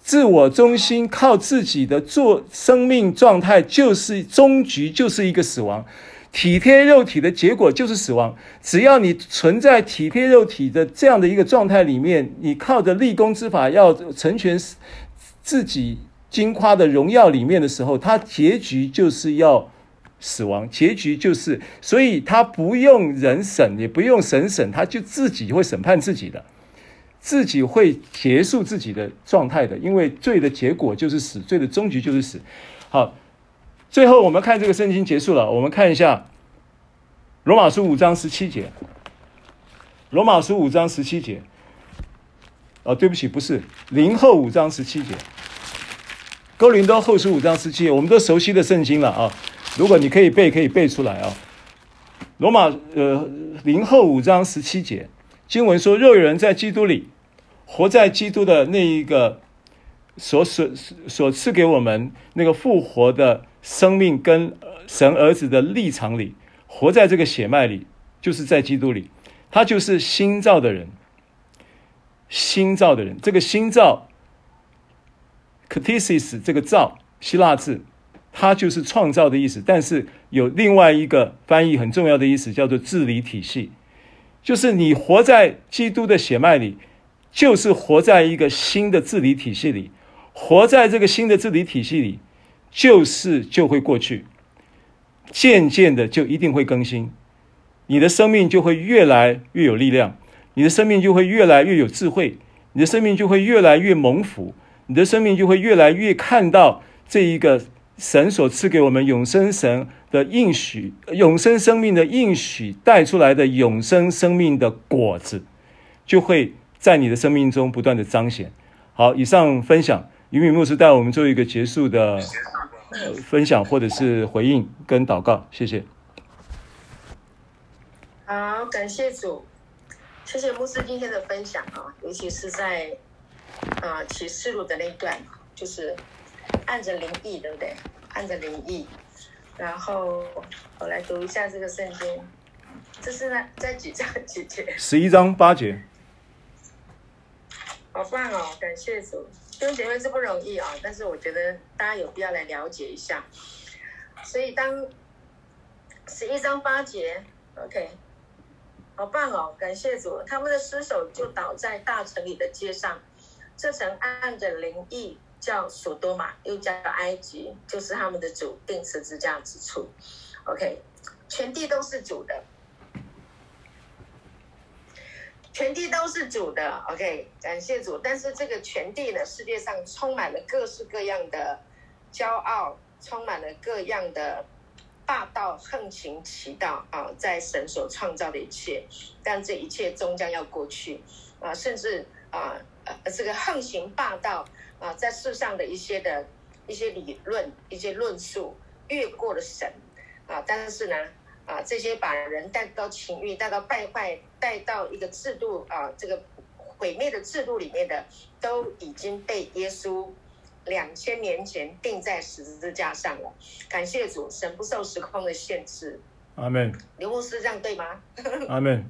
自我中心，靠自己的做生命状态，就是终局就是一个死亡。体贴肉体的结果就是死亡。只要你存在体贴肉体的这样的一个状态里面，你靠着立功之法要成全自己金夸的荣耀里面的时候，他结局就是要死亡，结局就是，所以他不用人审，也不用神审，他就自己会审判自己的，自己会结束自己的状态的，因为罪的结果就是死，罪的终局就是死。好。最后，我们看这个圣经结束了。我们看一下罗马书五章十七节。罗马书五章十七节。哦，对不起，不是林后五章十七节。哥林多后书五章十七，我们都熟悉的圣经了啊。如果你可以背，可以背出来啊。罗马呃林后五章十七节经文说：“若有人在基督里，活在基督的那一个所所所赐给我们那个复活的。”生命跟神儿子的立场里，活在这个血脉里，就是在基督里，他就是新造的人。新造的人，这个新造，ktisis 这个造希腊字，它就是创造的意思。但是有另外一个翻译很重要的意思，叫做治理体系，就是你活在基督的血脉里，就是活在一个新的治理体系里，活在这个新的治理体系里。就是就会过去，渐渐的就一定会更新，你的生命就会越来越有力量，你的生命就会越来越有智慧，你的生命就会越来越蒙福，你的生命就会越来越看到这一个神所赐给我们永生神的应许，永生生命的应许带出来的永生生命的果子，就会在你的生命中不断的彰显。好，以上分享，云敏牧师带我们做一个结束的。分享或者是回应跟祷告，谢谢。好，感谢主，谢谢牧师今天的分享啊，尤其是在啊启示录的那一段，就是按着灵意，对不对？按着灵意，然后我来读一下这个圣经，这是在在几章几节？十一章八节。好棒哦，感谢主。弟兄姐妹是不容易啊，但是我觉得大家有必要来了解一下。所以当十一章八节，OK，好棒哦，感谢主。他们的尸首就倒在大城里的街上，这城按着灵意叫索多玛，又叫埃及，就是他们的主钉十字架之处。OK，全地都是主的。全地都是主的，OK，感谢主。但是这个全地呢，世界上充满了各式各样的骄傲，充满了各样的霸道、横行其道啊，在神所创造的一切，但这一切终将要过去啊，甚至啊，呃，这个横行霸道啊，在世上的一些的一些理论、一些论述，越过了神啊，但是呢。啊，这些把人带到情欲、带到败坏、带到一个制度啊，这个毁灭的制度里面的，都已经被耶稣两千年前钉在十字架上了。感谢主，神不受时空的限制。阿门。刘牧师这样对吗？阿门。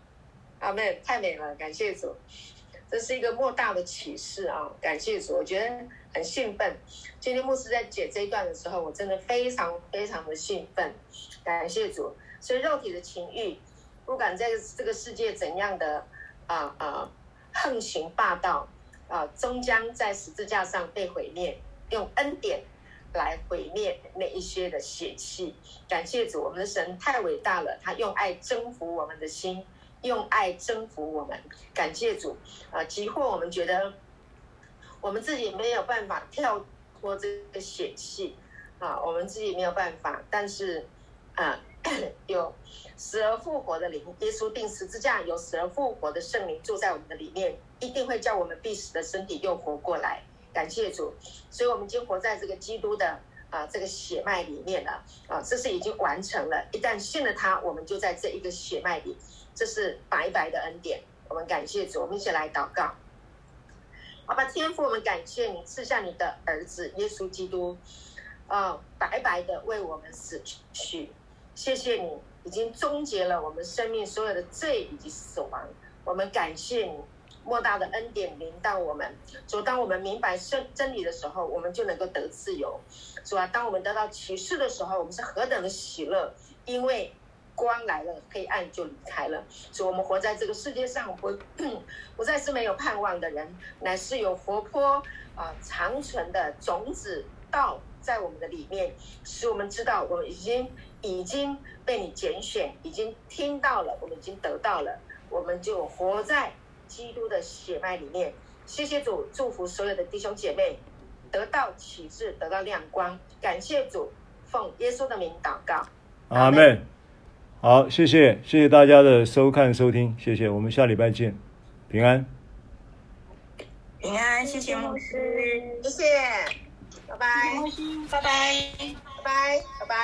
阿门，太美了，感谢主。这是一个莫大的启示啊！感谢主，我觉得很兴奋。今天牧师在解这一段的时候，我真的非常非常的兴奋。感谢主，所以肉体的情欲，不管在这个世界怎样的啊啊横行霸道啊，终将在十字架上被毁灭，用恩典来毁灭那一些的血气。感谢主，我们的神太伟大了，他用爱征服我们的心。用爱征服我们。感谢主啊！即或我们觉得我们自己没有办法跳脱这个险境啊，我们自己没有办法，但是啊，有死而复活的灵，耶稣钉十字架，有死而复活的圣灵住在我们的里面，一定会叫我们必死的身体又活过来。感谢主，所以我们已经活在这个基督的。啊，这个血脉里面了啊，这是已经完成了。一旦信了他，我们就在这一个血脉里，这是白白的恩典。我们感谢主，我们一起来祷告。好吧，天父，我们感谢你赐下你的儿子耶稣基督，啊，白白的为我们死去。谢谢你，已经终结了我们生命所有的罪以及死亡。我们感谢你。莫大的恩典临到我们，主，当我们明白真真理的时候，我们就能够得自由。主啊，当我们得到启示的时候，我们是何等的喜乐，因为光来了，黑暗就离开了。所以，我们活在这个世界上，不不再是没有盼望的人，乃是有活泼啊长存的种子道在我们的里面，使我们知道我们已经已经被你拣选，已经听到了，我们已经得到了，我们就活在。基督的血脉里面，谢谢主，祝福所有的弟兄姐妹得到启示，得到亮光。感谢主，奉耶稣的名祷告，阿门。好，谢谢，谢谢大家的收看收听，谢谢，我们下礼拜见，平安，平安，谢谢牧师，谢谢，拜拜，拜拜，拜拜，拜拜。